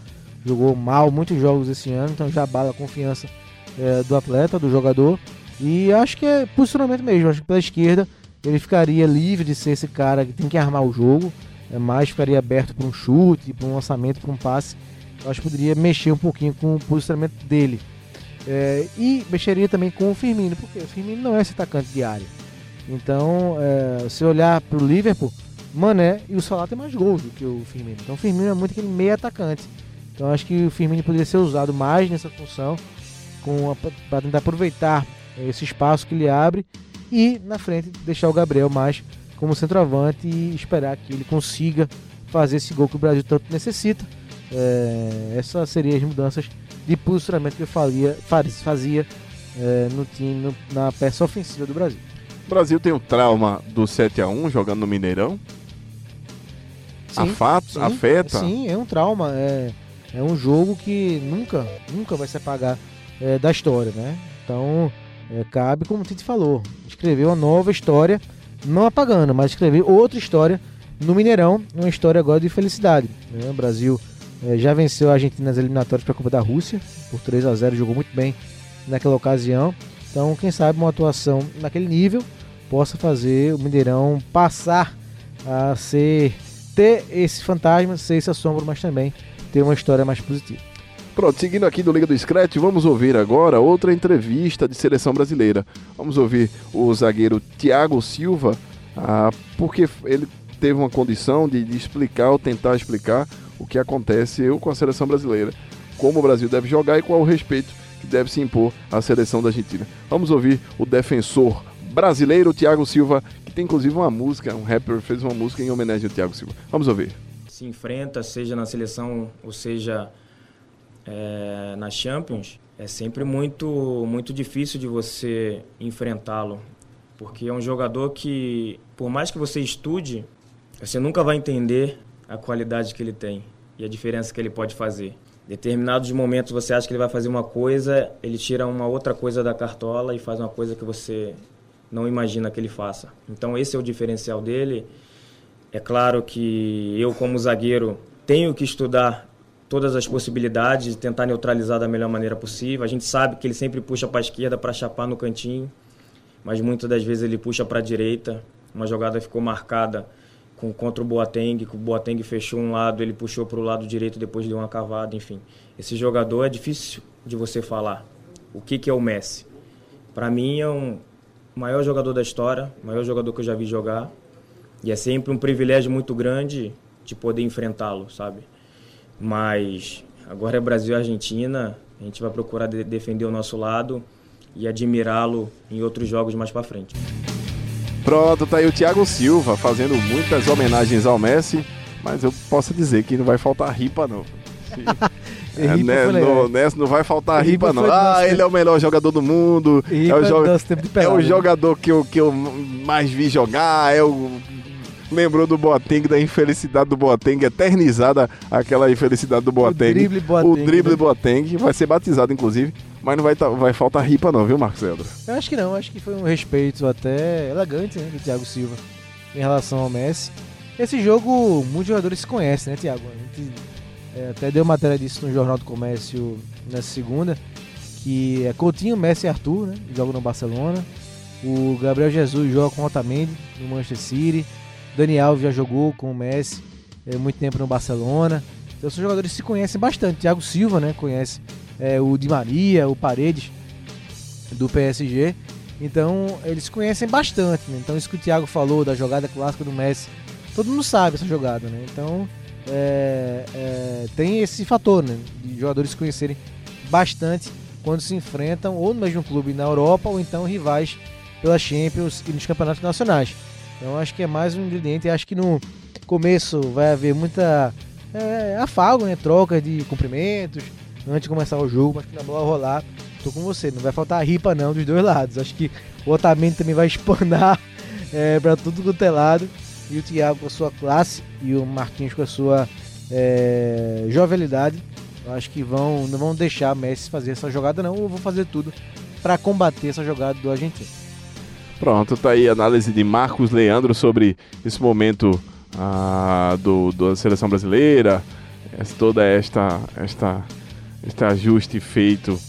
Jogou mal muitos jogos esse ano, então já abala a confiança é, do atleta, do jogador. E acho que é posicionamento mesmo. Acho que pela esquerda ele ficaria livre de ser esse cara que tem que armar o jogo, mais ficaria aberto para um chute, para um lançamento, para um passe. Eu acho que poderia mexer um pouquinho com o posicionamento dele. É, e mexeria também com o Firmino, porque o Firmino não é esse atacante de área. Então, é, se olhar para o Liverpool, Mané e o Salah tem mais gols do que o Firmino. Então, o Firmino é muito aquele meio atacante. Então, acho que o Firmino poderia ser usado mais nessa função para tentar aproveitar esse espaço que ele abre e na frente deixar o Gabriel mais como centroavante e esperar que ele consiga fazer esse gol que o Brasil tanto necessita. É, essas seriam as mudanças de posicionamento que eu faria, faz- fazia é, no time, no- na peça ofensiva do Brasil. O Brasil tem o trauma do 7x1 jogando no Mineirão? Afato, sim, afeta? Sim, é um trauma. É, é um jogo que nunca, nunca vai se apagar é, da história, né? Então, é, cabe, como o Tite falou, escrever uma nova história, não apagando, mas escrever outra história no Mineirão, uma história agora de felicidade. né? O Brasil é, já venceu a Argentina nas eliminatórias para a Copa da Rússia por 3 a 0 jogou muito bem naquela ocasião. Então, quem sabe uma atuação naquele nível possa fazer o Mineirão passar a ser ter esse fantasma, ser esse assombro, mas também ter uma história mais positiva. Pronto, seguindo aqui do Liga do Scratch, vamos ouvir agora outra entrevista de seleção brasileira. Vamos ouvir o zagueiro Thiago Silva, ah, porque ele teve uma condição de, de explicar ou tentar explicar o que acontece com a seleção brasileira, como o Brasil deve jogar e qual o respeito que deve se impor à seleção da Argentina. Vamos ouvir o defensor brasileiro Thiago Silva, que tem inclusive uma música, um rapper fez uma música em homenagem ao Thiago Silva. Vamos ouvir. se enfrenta, seja na seleção ou seja é, na Champions, é sempre muito, muito difícil de você enfrentá-lo. Porque é um jogador que, por mais que você estude, você nunca vai entender a qualidade que ele tem e a diferença que ele pode fazer. Determinados momentos você acha que ele vai fazer uma coisa, ele tira uma outra coisa da cartola e faz uma coisa que você não imagina que ele faça. Então esse é o diferencial dele. É claro que eu, como zagueiro, tenho que estudar todas as possibilidades tentar neutralizar da melhor maneira possível. A gente sabe que ele sempre puxa para a esquerda para chapar no cantinho, mas muitas das vezes ele puxa para a direita. Uma jogada ficou marcada com, contra o Boateng, que o Boateng fechou um lado, ele puxou para o lado direito depois deu uma cavada, enfim. Esse jogador é difícil de você falar. O que, que é o Messi? Para mim é um maior jogador da história, maior jogador que eu já vi jogar. E é sempre um privilégio muito grande de poder enfrentá-lo, sabe? Mas agora é Brasil e Argentina, a gente vai procurar de- defender o nosso lado e admirá-lo em outros jogos mais para frente. Pronto, tá aí o Thiago Silva fazendo muitas homenagens ao Messi, mas eu posso dizer que não vai faltar ripa não. [laughs] É, Ripa né, foi legal. no, nessa não vai faltar Ripa ripa, não. Ah, ele tempo. é o melhor jogador do mundo. Ripa é o, jo- é pelada, o né? jogador que eu, que eu mais vi jogar. É o... Lembrou do Boateng, da infelicidade do Boateng, eternizada aquela infelicidade do Boateng. drible Boateng, O drible né? Boateng, vai ser batizado inclusive, mas não vai, tá- vai faltar ripa não, viu, Marcos Edro? Eu acho que não, acho que foi um respeito até elegante né, do Thiago Silva em relação ao Messi. Esse jogo, muitos jogadores se conhecem, né, Thiago? A gente é, até deu matéria disso no Jornal do Comércio nessa segunda, que é Coutinho, Messi e Arthur, né? Jogam no Barcelona. O Gabriel Jesus joga com o Otamendi no Manchester City. Dani Alves já jogou com o Messi é, muito tempo no Barcelona. Então são jogadores que se conhecem bastante. Thiago Silva, né? Conhece é, o Di Maria, o Paredes do PSG. Então eles se conhecem bastante. né? Então isso que o Thiago falou da jogada clássica do Messi todo mundo sabe essa jogada, né? Então é, é, tem esse fator, né? De jogadores se conhecerem bastante quando se enfrentam ou no mesmo clube na Europa ou então rivais pela Champions e nos campeonatos nacionais. Então acho que é mais um ingrediente. Acho que no começo vai haver muita é, afago, né? Troca de cumprimentos antes de começar o jogo, mas que na bola rolar, tô com você. Não vai faltar ripa não dos dois lados. Acho que o Otamendi também vai espanar [laughs] é, para tudo quanto é lado. E o Thiago com a sua classe e o Marquinhos com a sua é, jovialidade. Acho que vão, não vão deixar Messi fazer essa jogada não. Eu vou fazer tudo para combater essa jogada do argentino. Pronto, tá aí a análise de Marcos Leandro sobre esse momento ah, do, da seleção brasileira, toda esta, esta este ajuste feito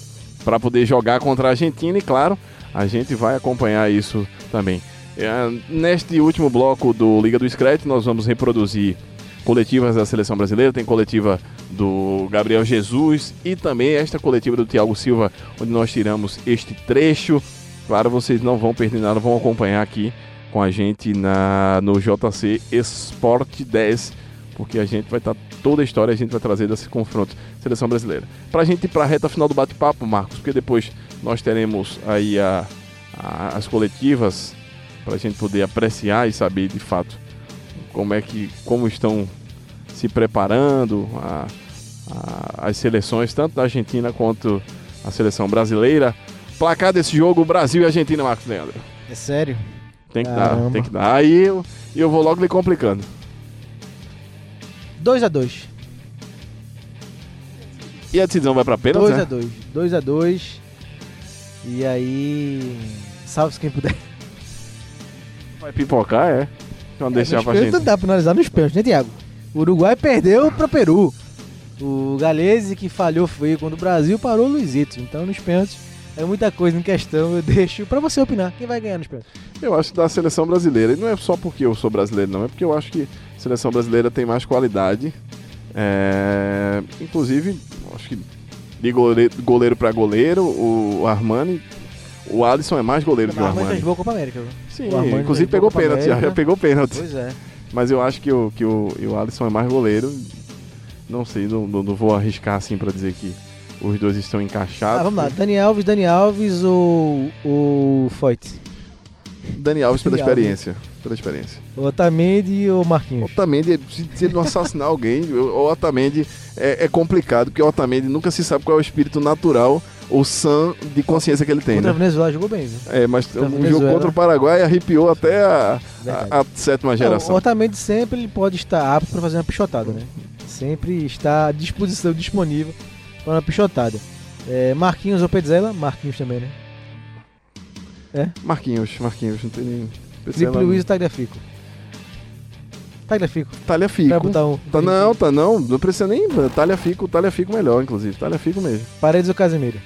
para poder jogar contra a Argentina e claro, a gente vai acompanhar isso também. É, neste último bloco do Liga do Scratch, nós vamos reproduzir coletivas da seleção brasileira, tem coletiva do Gabriel Jesus e também esta coletiva do Thiago Silva, onde nós tiramos este trecho. Claro, vocês não vão perder nada, vão acompanhar aqui com a gente na no JC Esporte 10, porque a gente vai estar toda a história a gente vai trazer desse confronto seleção brasileira. Pra gente ir pra reta final do bate-papo, Marcos, porque depois nós teremos aí a, a- as coletivas pra gente poder apreciar e saber de fato como é que como estão se preparando a- a- as seleções tanto da Argentina quanto a seleção brasileira. Placar desse jogo Brasil e Argentina, Marcos Leandro. É sério? Tem que dar, Caramba. tem que dar. Aí eu, eu vou logo lhe complicando. 2 a 2 E a decisão vai pra pênalti, 2 né? a 2 2 a 2 E aí. Salve-se quem puder. Vai pipocar, é? Vamos deixar nos pra gente. Não dá pra analisar nos pênaltis, né, Thiago? O Uruguai perdeu pro Peru. O Galese que falhou feio quando o Brasil parou o Luizito. Então nos pênaltis é muita coisa em questão. Eu deixo pra você opinar. Quem vai ganhar nos pênaltis? Eu acho que da seleção brasileira. E não é só porque eu sou brasileiro, não. É porque eu acho que a seleção brasileira tem mais qualidade. É, Inclusive, acho que de goleiro, goleiro para goleiro, o Armani. O Alisson é mais goleiro que o Armani Armani. fez boa Copa América. Sim, O Armani inclusive pegou pênalti, já, já pegou pênalti. Pois é. Mas eu acho que o, que o, o Alisson é mais goleiro. Não sei, não, não, não vou arriscar assim pra dizer que os dois estão encaixados. Ah, vamos lá. Dani Alves, Dani Alves ou o Foyt? Dani Alves pela Dani Alves. experiência. Pela experiência. O Otamendi ou o Marquinhos? Otamendi, se, se ele não assassinar alguém, o Otamendi é, é complicado, porque o Otamendi nunca se sabe qual é o espírito natural ou sã de consciência que ele tem, Contra a né? Venezuela jogou bem, viu? É, mas Contra a o jogo contra o Paraguai arrepiou até a, Verdade. a, a sétima Não, geração. o Otamendi sempre ele pode estar apto para fazer uma pichotada, né? Sempre está à disposição, disponível para uma pichotada. É, Marquinhos ou Petzela? Marquinhos também, né? Marquinhos, Marquinhos, não tem nem... Felipe Luiz ou Tagliafico? Tagliafico. Talha Vai Fico. botar um. Tá, não, tá não, não precisa nem. Talha Fico, Talha Fico melhor, inclusive. Talha Fico mesmo. Paredes ou Casemiro?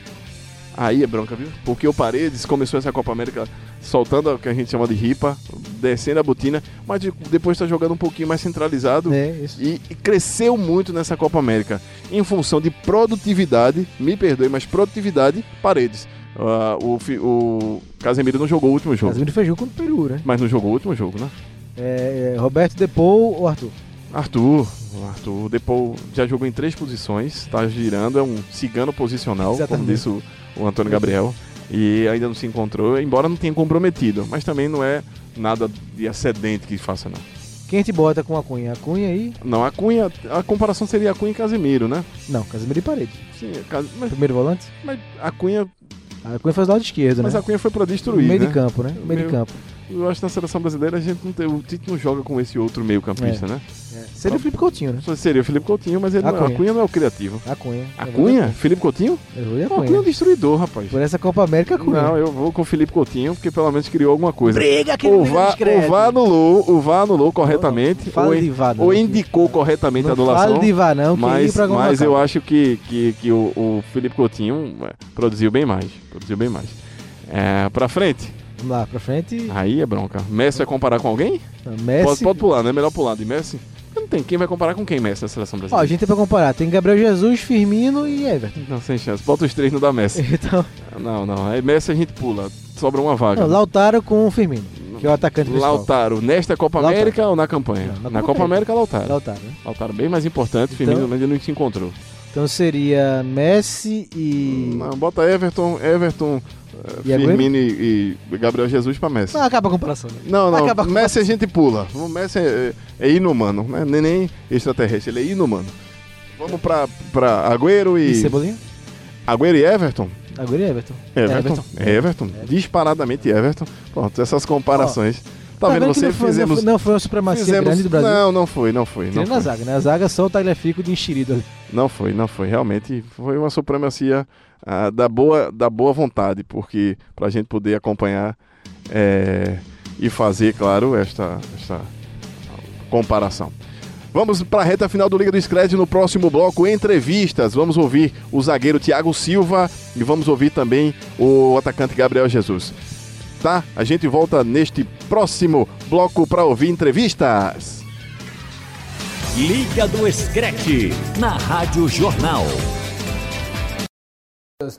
Aí é bronca, viu? Porque o Paredes começou essa Copa América soltando o que a gente chama de ripa, descendo a botina, mas de- depois tá jogando um pouquinho mais centralizado É, isso. e, e cresceu muito nessa Copa América. Em função de produtividade, me perdoe, mas produtividade, Paredes. Ah, o, o Casemiro não jogou o último jogo. Casemiro fez jogo contra o Peru, né? Mas não jogou o último jogo, né? É, é, Roberto Depou ou Arthur? Arthur, Arthur, depois já jogou em três posições, tá girando, é um cigano posicional, como Exatamente. disse o, o Antônio Gabriel. E ainda não se encontrou, embora não tenha comprometido, mas também não é nada de excedente que faça, não. Quem te bota com a Cunha? A Cunha aí? Não, a Cunha, a comparação seria a Cunha e Casemiro, né? Não, Casemiro e Paredes. Sim, a Cas- mas, Primeiro volante? mas a Cunha, A Cunha faz do lado esquerdo, mas né? a Cunha foi pra destruir, meio né? de campo, né? Meio de Meio- campo. Eu acho que na seleção brasileira a gente não tem, o Tite não joga com esse outro meio campista, né? Seria o Felipe Coutinho, né? Seria o Felipe Coutinho, mas ele A não, a Cunha. Cunha não é o criativo. A Cunha. A Eu vou Cunha? Felipe Coutinho? Eu vou a Não, a Cunha é Cunha. um destruidor, rapaz. Por essa Copa América, a Cunha. Não, eu vou com o Felipe Coutinho, porque pelo menos criou alguma coisa. Briga, aquele o VAR, discreto. o VAR anulou, o VAR anulou corretamente, Fala ou, de VAR, não, ou que- indicou corretamente a Não anulação. fale de VAR, não, que mas, mas eu acho que, que, que o, o Felipe Coutinho é, produziu bem mais. Produziu bem mais. É, pra frente, Vamos lá, pra frente. aí é bronca. Messi vai comparar com alguém? Messi. Pode, pode pular, né? Melhor pular de Messi. Não tem. Quem vai comparar com quem Messi na seleção Ó, a brasileira? gente tem pra comparar. Tem Gabriel Jesus, Firmino e Everton. Não, sem chance. Bota os três no da Messi. [laughs] Então, Não, não. Aí Messi a gente pula. Sobra uma vaga. não, Lautaro com o Firmino. Que é o atacante principal. Lautaro, nesta Copa Lautaro. América ou na campanha? Não, na Copa América, Lautaro. Lautaro, né? Lautaro, bem mais importante, Então- Firmino ainda não se encontrou. Então seria Messi e. Não, bota Everton, Everton, eh, E Agüero? Firmino e, e Gabriel Jesus pra Messi. Não, acaba a comparação. né? Não, não, Acaba Messi a gente pula. O Messi é, é inumano, né? nem, nem extraterrestre, ele é inumano. Vamos pra, pra Agüero e... E Cebolinha? Agüero e Everton? Agora é Everton. Everton. Everton. Disparadamente Everton. Pronto, essas comparações. Tá, vendo? que Você não foi, fizemos... não foi, uma supremacia fizemos- grande do Brasil. Não, não foi, não foi. Não Tirando foi. a zaga, né? A zaga só o Tagliafico de enxerido ali. Não foi, não foi. Realmente foi uma supremacia ah, da, boa, da boa vontade, porque para a gente poder acompanhar é, e fazer, claro, esta, esta comparação. Vamos para a reta final do Liga do Scred no próximo bloco, entrevistas. Vamos ouvir o zagueiro Thiago Silva e vamos ouvir também o atacante Gabriel Jesus. Tá? A gente volta neste próximo bloco para ouvir entrevistas. Liga do Screte, na Rádio Jornal.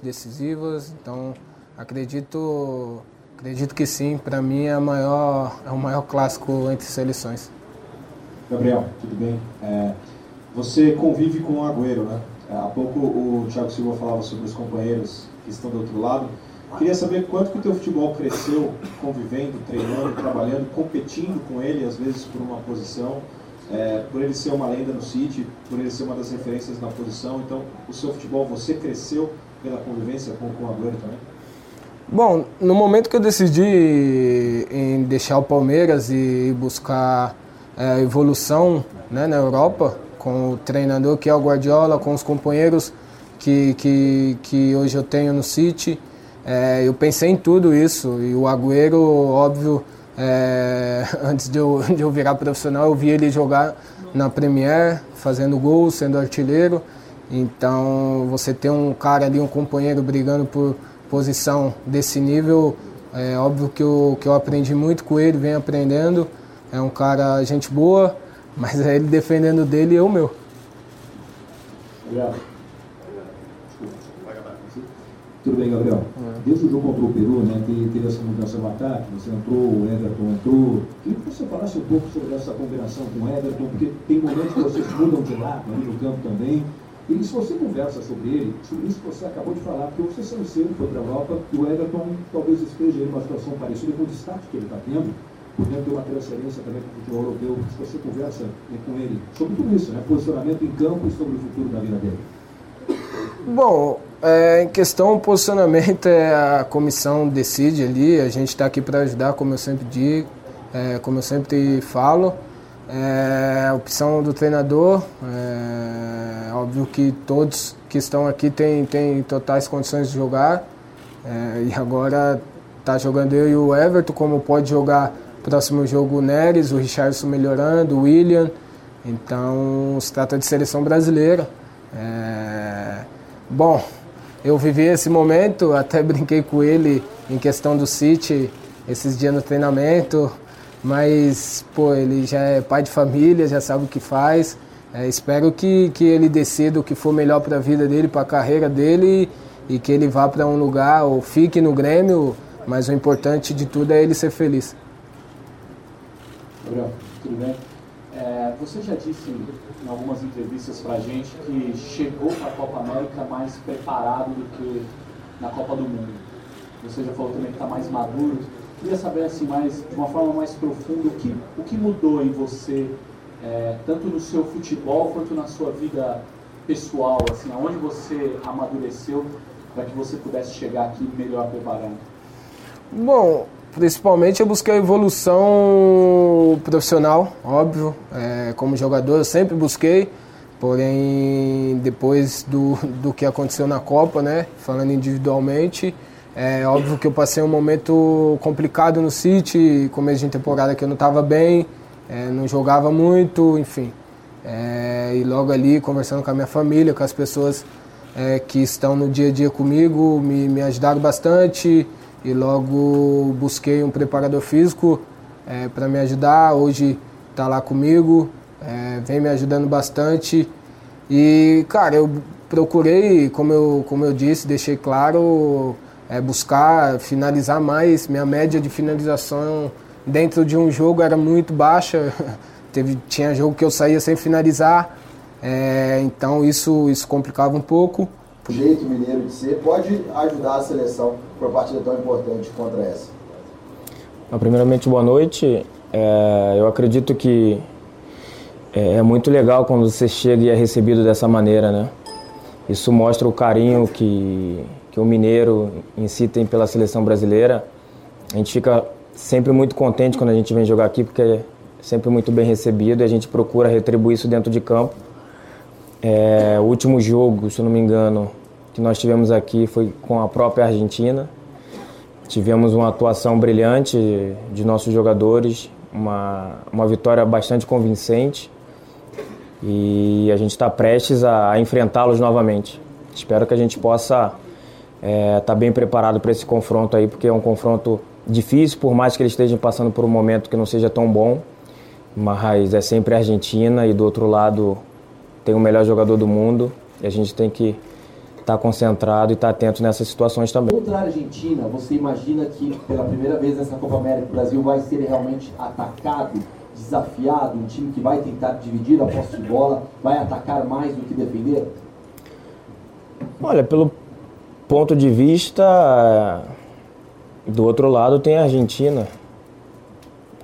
decisivas, então acredito acredito que sim, para mim é, a maior, é o maior clássico entre seleções. Gabriel, tudo bem? É, você convive com o Agüero, né? É, há pouco o Thiago Silva falava sobre os companheiros que estão do outro lado. Queria saber quanto que o teu futebol cresceu convivendo, treinando, trabalhando, competindo com ele, às vezes por uma posição, é, por ele ser uma lenda no City, por ele ser uma das referências na posição. Então, o seu futebol, você cresceu pela convivência com, com o Agüero também? Bom, no momento que eu decidi em deixar o Palmeiras e buscar é, evolução né, na Europa, com o treinador que é o Guardiola, com os companheiros que, que, que hoje eu tenho no City, é, eu pensei em tudo isso. E o Agüero, óbvio, é, [laughs] antes de eu, de eu virar profissional, eu vi ele jogar na Premier, fazendo gol, sendo artilheiro. Então, você ter um cara ali, um companheiro brigando por posição desse nível, é óbvio que eu, que eu aprendi muito com ele, venho aprendendo. É um cara gente boa, mas é ele defendendo dele e eu meu. Gabriel. Tudo bem, Gabriel? Desde o jogo contra o Peru, né, te- teve essa mudança no ataque, você entrou, o Everton entrou. Queria que você falasse um pouco sobre essa combinação com o Everton, porque tem momentos que vocês mudam de lado ali no campo também. E se você conversa sobre ele, sobre isso que você acabou de falar, porque você saiu cedo, foi para a Europa, e o Everton talvez esteja em uma situação parecida com o destaque que ele está tendo, podendo ter uma transferência também para o futebol europeu. Se você conversa né, com ele sobre tudo isso, né, posicionamento em campo e sobre o futuro da vida dele. Bom, é, em questão posicionamento, é a comissão decide ali, a gente está aqui para ajudar, como eu sempre digo, é, como eu sempre falo. É, a opção do treinador, é, óbvio que todos que estão aqui têm, têm totais condições de jogar. É, e agora tá jogando eu e o Everton, como pode jogar próximo jogo o Neres, o Richardson melhorando, o William. Então se trata de seleção brasileira. É, bom, eu vivi esse momento, [laughs] até brinquei com ele em questão do City esses dias no treinamento, mas pô, ele já é pai de família, já sabe o que faz. É, espero que, que ele decida o que for melhor para a vida dele, para a carreira dele e que ele vá para um lugar ou fique no Grêmio, mas o importante de tudo é ele ser feliz. Gabriel, tudo bem? Você já disse em algumas entrevistas pra gente que chegou para a Copa América mais preparado do que na Copa do Mundo. Você já falou também que está mais maduro. Queria saber assim mais de uma forma mais profunda o que o que mudou em você é, tanto no seu futebol quanto na sua vida pessoal, assim, aonde você amadureceu para que você pudesse chegar aqui melhor preparado. Bom, principalmente eu busquei a evolução profissional, óbvio. É, como jogador eu sempre busquei, porém depois do, do que aconteceu na Copa, né, falando individualmente, é óbvio que eu passei um momento complicado no City, começo de temporada que eu não estava bem, é, não jogava muito, enfim. É, e logo ali, conversando com a minha família, com as pessoas é, que estão no dia a dia comigo, me, me ajudaram bastante e logo busquei um preparador físico é, para me ajudar. Hoje está lá comigo, é, vem me ajudando bastante. E, cara, eu procurei, como eu, como eu disse, deixei claro, é, buscar finalizar mais. Minha média de finalização dentro de um jogo era muito baixa. [laughs] Teve, tinha jogo que eu saía sem finalizar, é, então isso, isso complicava um pouco. O jeito mineiro de ser pode ajudar a seleção para uma partida tão importante contra essa. Primeiramente, boa noite. É, eu acredito que é, é, muito legal quando você chega e é recebido dessa maneira, né? Isso mostra o carinho que, que o mineiro em si tem pela seleção brasileira. A gente fica sempre muito contente quando a gente vem jogar aqui, porque é sempre muito bem recebido e a gente procura retribuir isso dentro de campo. É, o último jogo, se eu não me engano, que nós tivemos aqui foi com a própria Argentina. Tivemos uma atuação brilhante de nossos jogadores, uma, uma vitória bastante convincente e a gente está prestes a, a enfrentá-los novamente. Espero que a gente possa estar é, tá bem preparado para esse confronto aí, porque é um confronto difícil, por mais que eles estejam passando por um momento que não seja tão bom, mas é sempre a Argentina e do outro lado tem o melhor jogador do mundo e a gente tem que estar tá concentrado e estar tá atento nessas situações também. Contra a Argentina, você imagina que pela primeira vez nessa Copa América o Brasil vai ser realmente atacado, desafiado, um time que vai tentar dividir a posse de bola, vai atacar mais do que defender? Olha, pelo ponto de vista do outro lado tem a Argentina.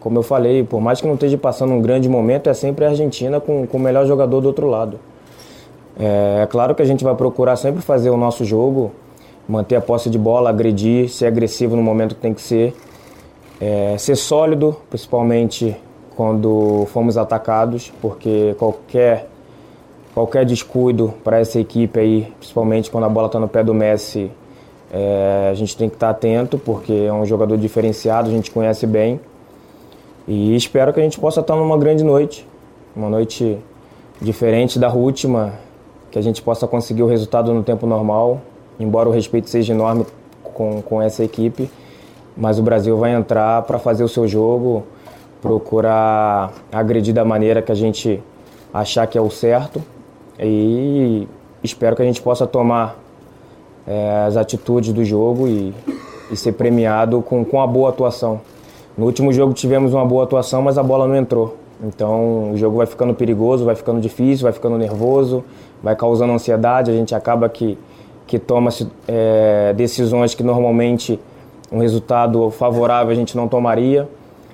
Como eu falei, por mais que não esteja passando um grande momento, é sempre a Argentina com, com o melhor jogador do outro lado. É, é, claro que a gente vai procurar sempre fazer o nosso jogo, manter a posse de bola, agredir, ser agressivo no momento que tem que ser, é, ser sólido, principalmente quando fomos atacados, porque qualquer qualquer descuido para essa equipe aí, principalmente quando a bola está no pé do Messi, é, a gente tem que estar tá atento, porque é um jogador diferenciado, a gente conhece bem. E espero que a gente possa estar numa grande noite, uma noite diferente da última, que a gente possa conseguir o resultado no tempo normal, embora o respeito seja enorme com, com essa equipe, mas o Brasil vai entrar para fazer o seu jogo, procurar agredir da maneira que a gente achar que é o certo e espero que a gente possa tomar é, as atitudes do jogo e, e ser premiado com, com a boa atuação. No último jogo tivemos uma boa atuação, mas a bola não entrou. Então o jogo vai ficando perigoso, vai ficando difícil, vai ficando nervoso, vai causando ansiedade, a gente acaba que, que toma é, decisões que normalmente um resultado favorável a gente não tomaria,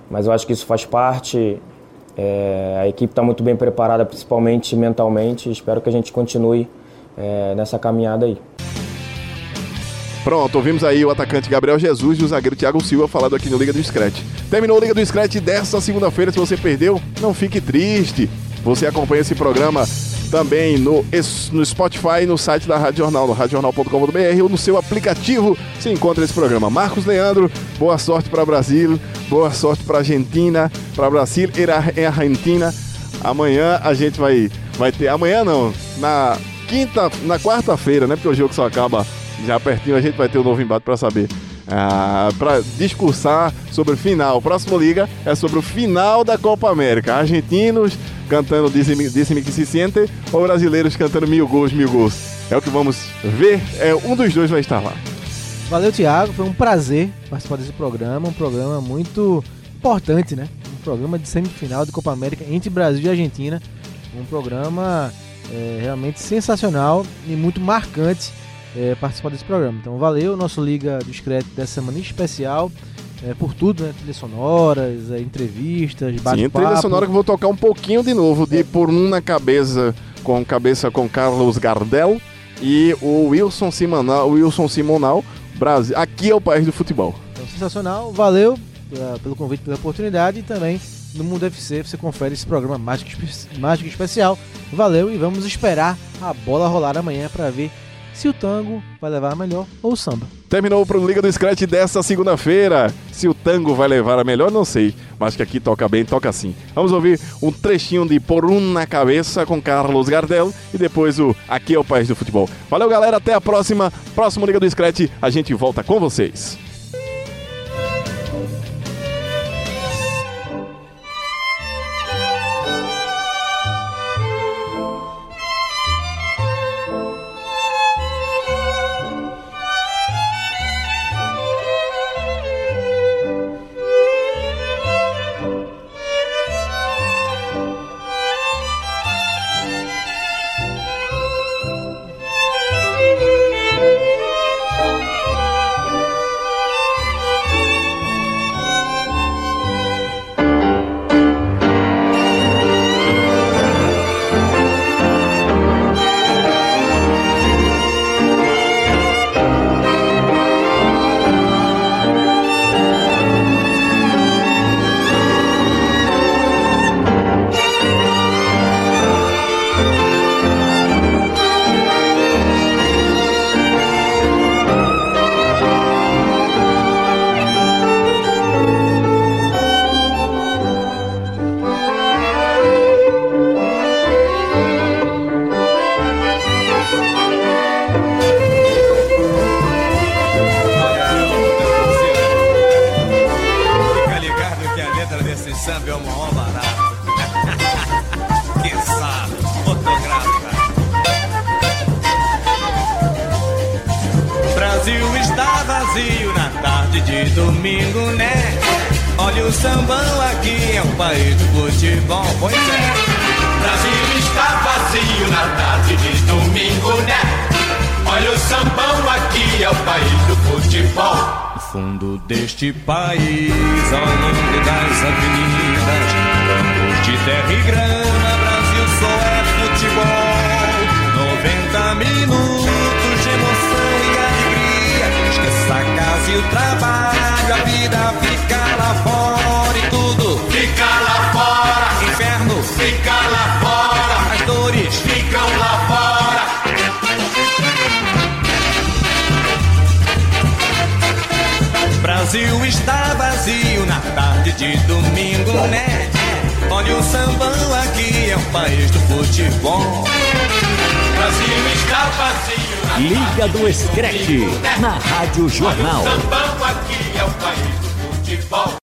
mas eu acho que isso faz parte. É, a equipe está muito bem preparada, principalmente mentalmente. Espero que a gente continue é, nessa caminhada aí. Pronto, ouvimos aí o atacante Gabriel Jesus e o zagueiro Thiago Silva falando aqui no Liga do Scratch. Terminou a Liga do Scratch dessa segunda-feira. Se você perdeu, não fique triste. Você acompanha esse programa também no, no Spotify, no site da Rádio Jornal, no radiojornal.com.br ou no seu aplicativo se encontra esse programa. Marcos Leandro, boa sorte para Brasil, boa sorte para Argentina, para Brasil e Argentina. Amanhã a gente vai, vai ter, amanhã não, na quinta, na quarta-feira, né? Porque o jogo só acaba já pertinho, a gente vai ter o um novo embate para saber. Ah, para discursar sobre o final. Próximo Liga é sobre o final da Copa América. Argentinos cantando Disse-me que se sente ou brasileiros cantando mil gols, mil gols. É o que vamos ver. É, um dos dois vai estar lá. Valeu, Thiago. Foi um prazer participar desse programa. Um programa muito importante, né? Um programa de semifinal de Copa América entre Brasil e Argentina. Um programa é, realmente sensacional e muito marcante é, participar desse programa. Então, valeu, nosso Liga Discreto dessa semana especial é, por tudo, né? Trilhas sonoras, é, entrevistas, bate Sim, trilha sonora que vou tocar um pouquinho de novo, de é. Por Um na Cabeça, com cabeça com Carlos Gardel e o Wilson Simonal, Wilson Simonal, Brasil. Aqui é o país do futebol. Então, sensacional, valeu uh, pelo convite, pela oportunidade e também no Mundo FC você confere esse programa mágico, mágico especial. Valeu e vamos esperar a bola rolar amanhã para ver se o tango vai levar a melhor ou o samba. Terminou o Liga do Scratch desta segunda-feira. Se o tango vai levar a melhor, não sei. Mas que aqui toca bem, toca sim. Vamos ouvir um trechinho de Por Um na Cabeça com Carlos Gardel e depois o Aqui é o País do Futebol. Valeu, galera. Até a próxima. Próximo Liga do Scratch, a gente volta com vocês. Rádio Jornal.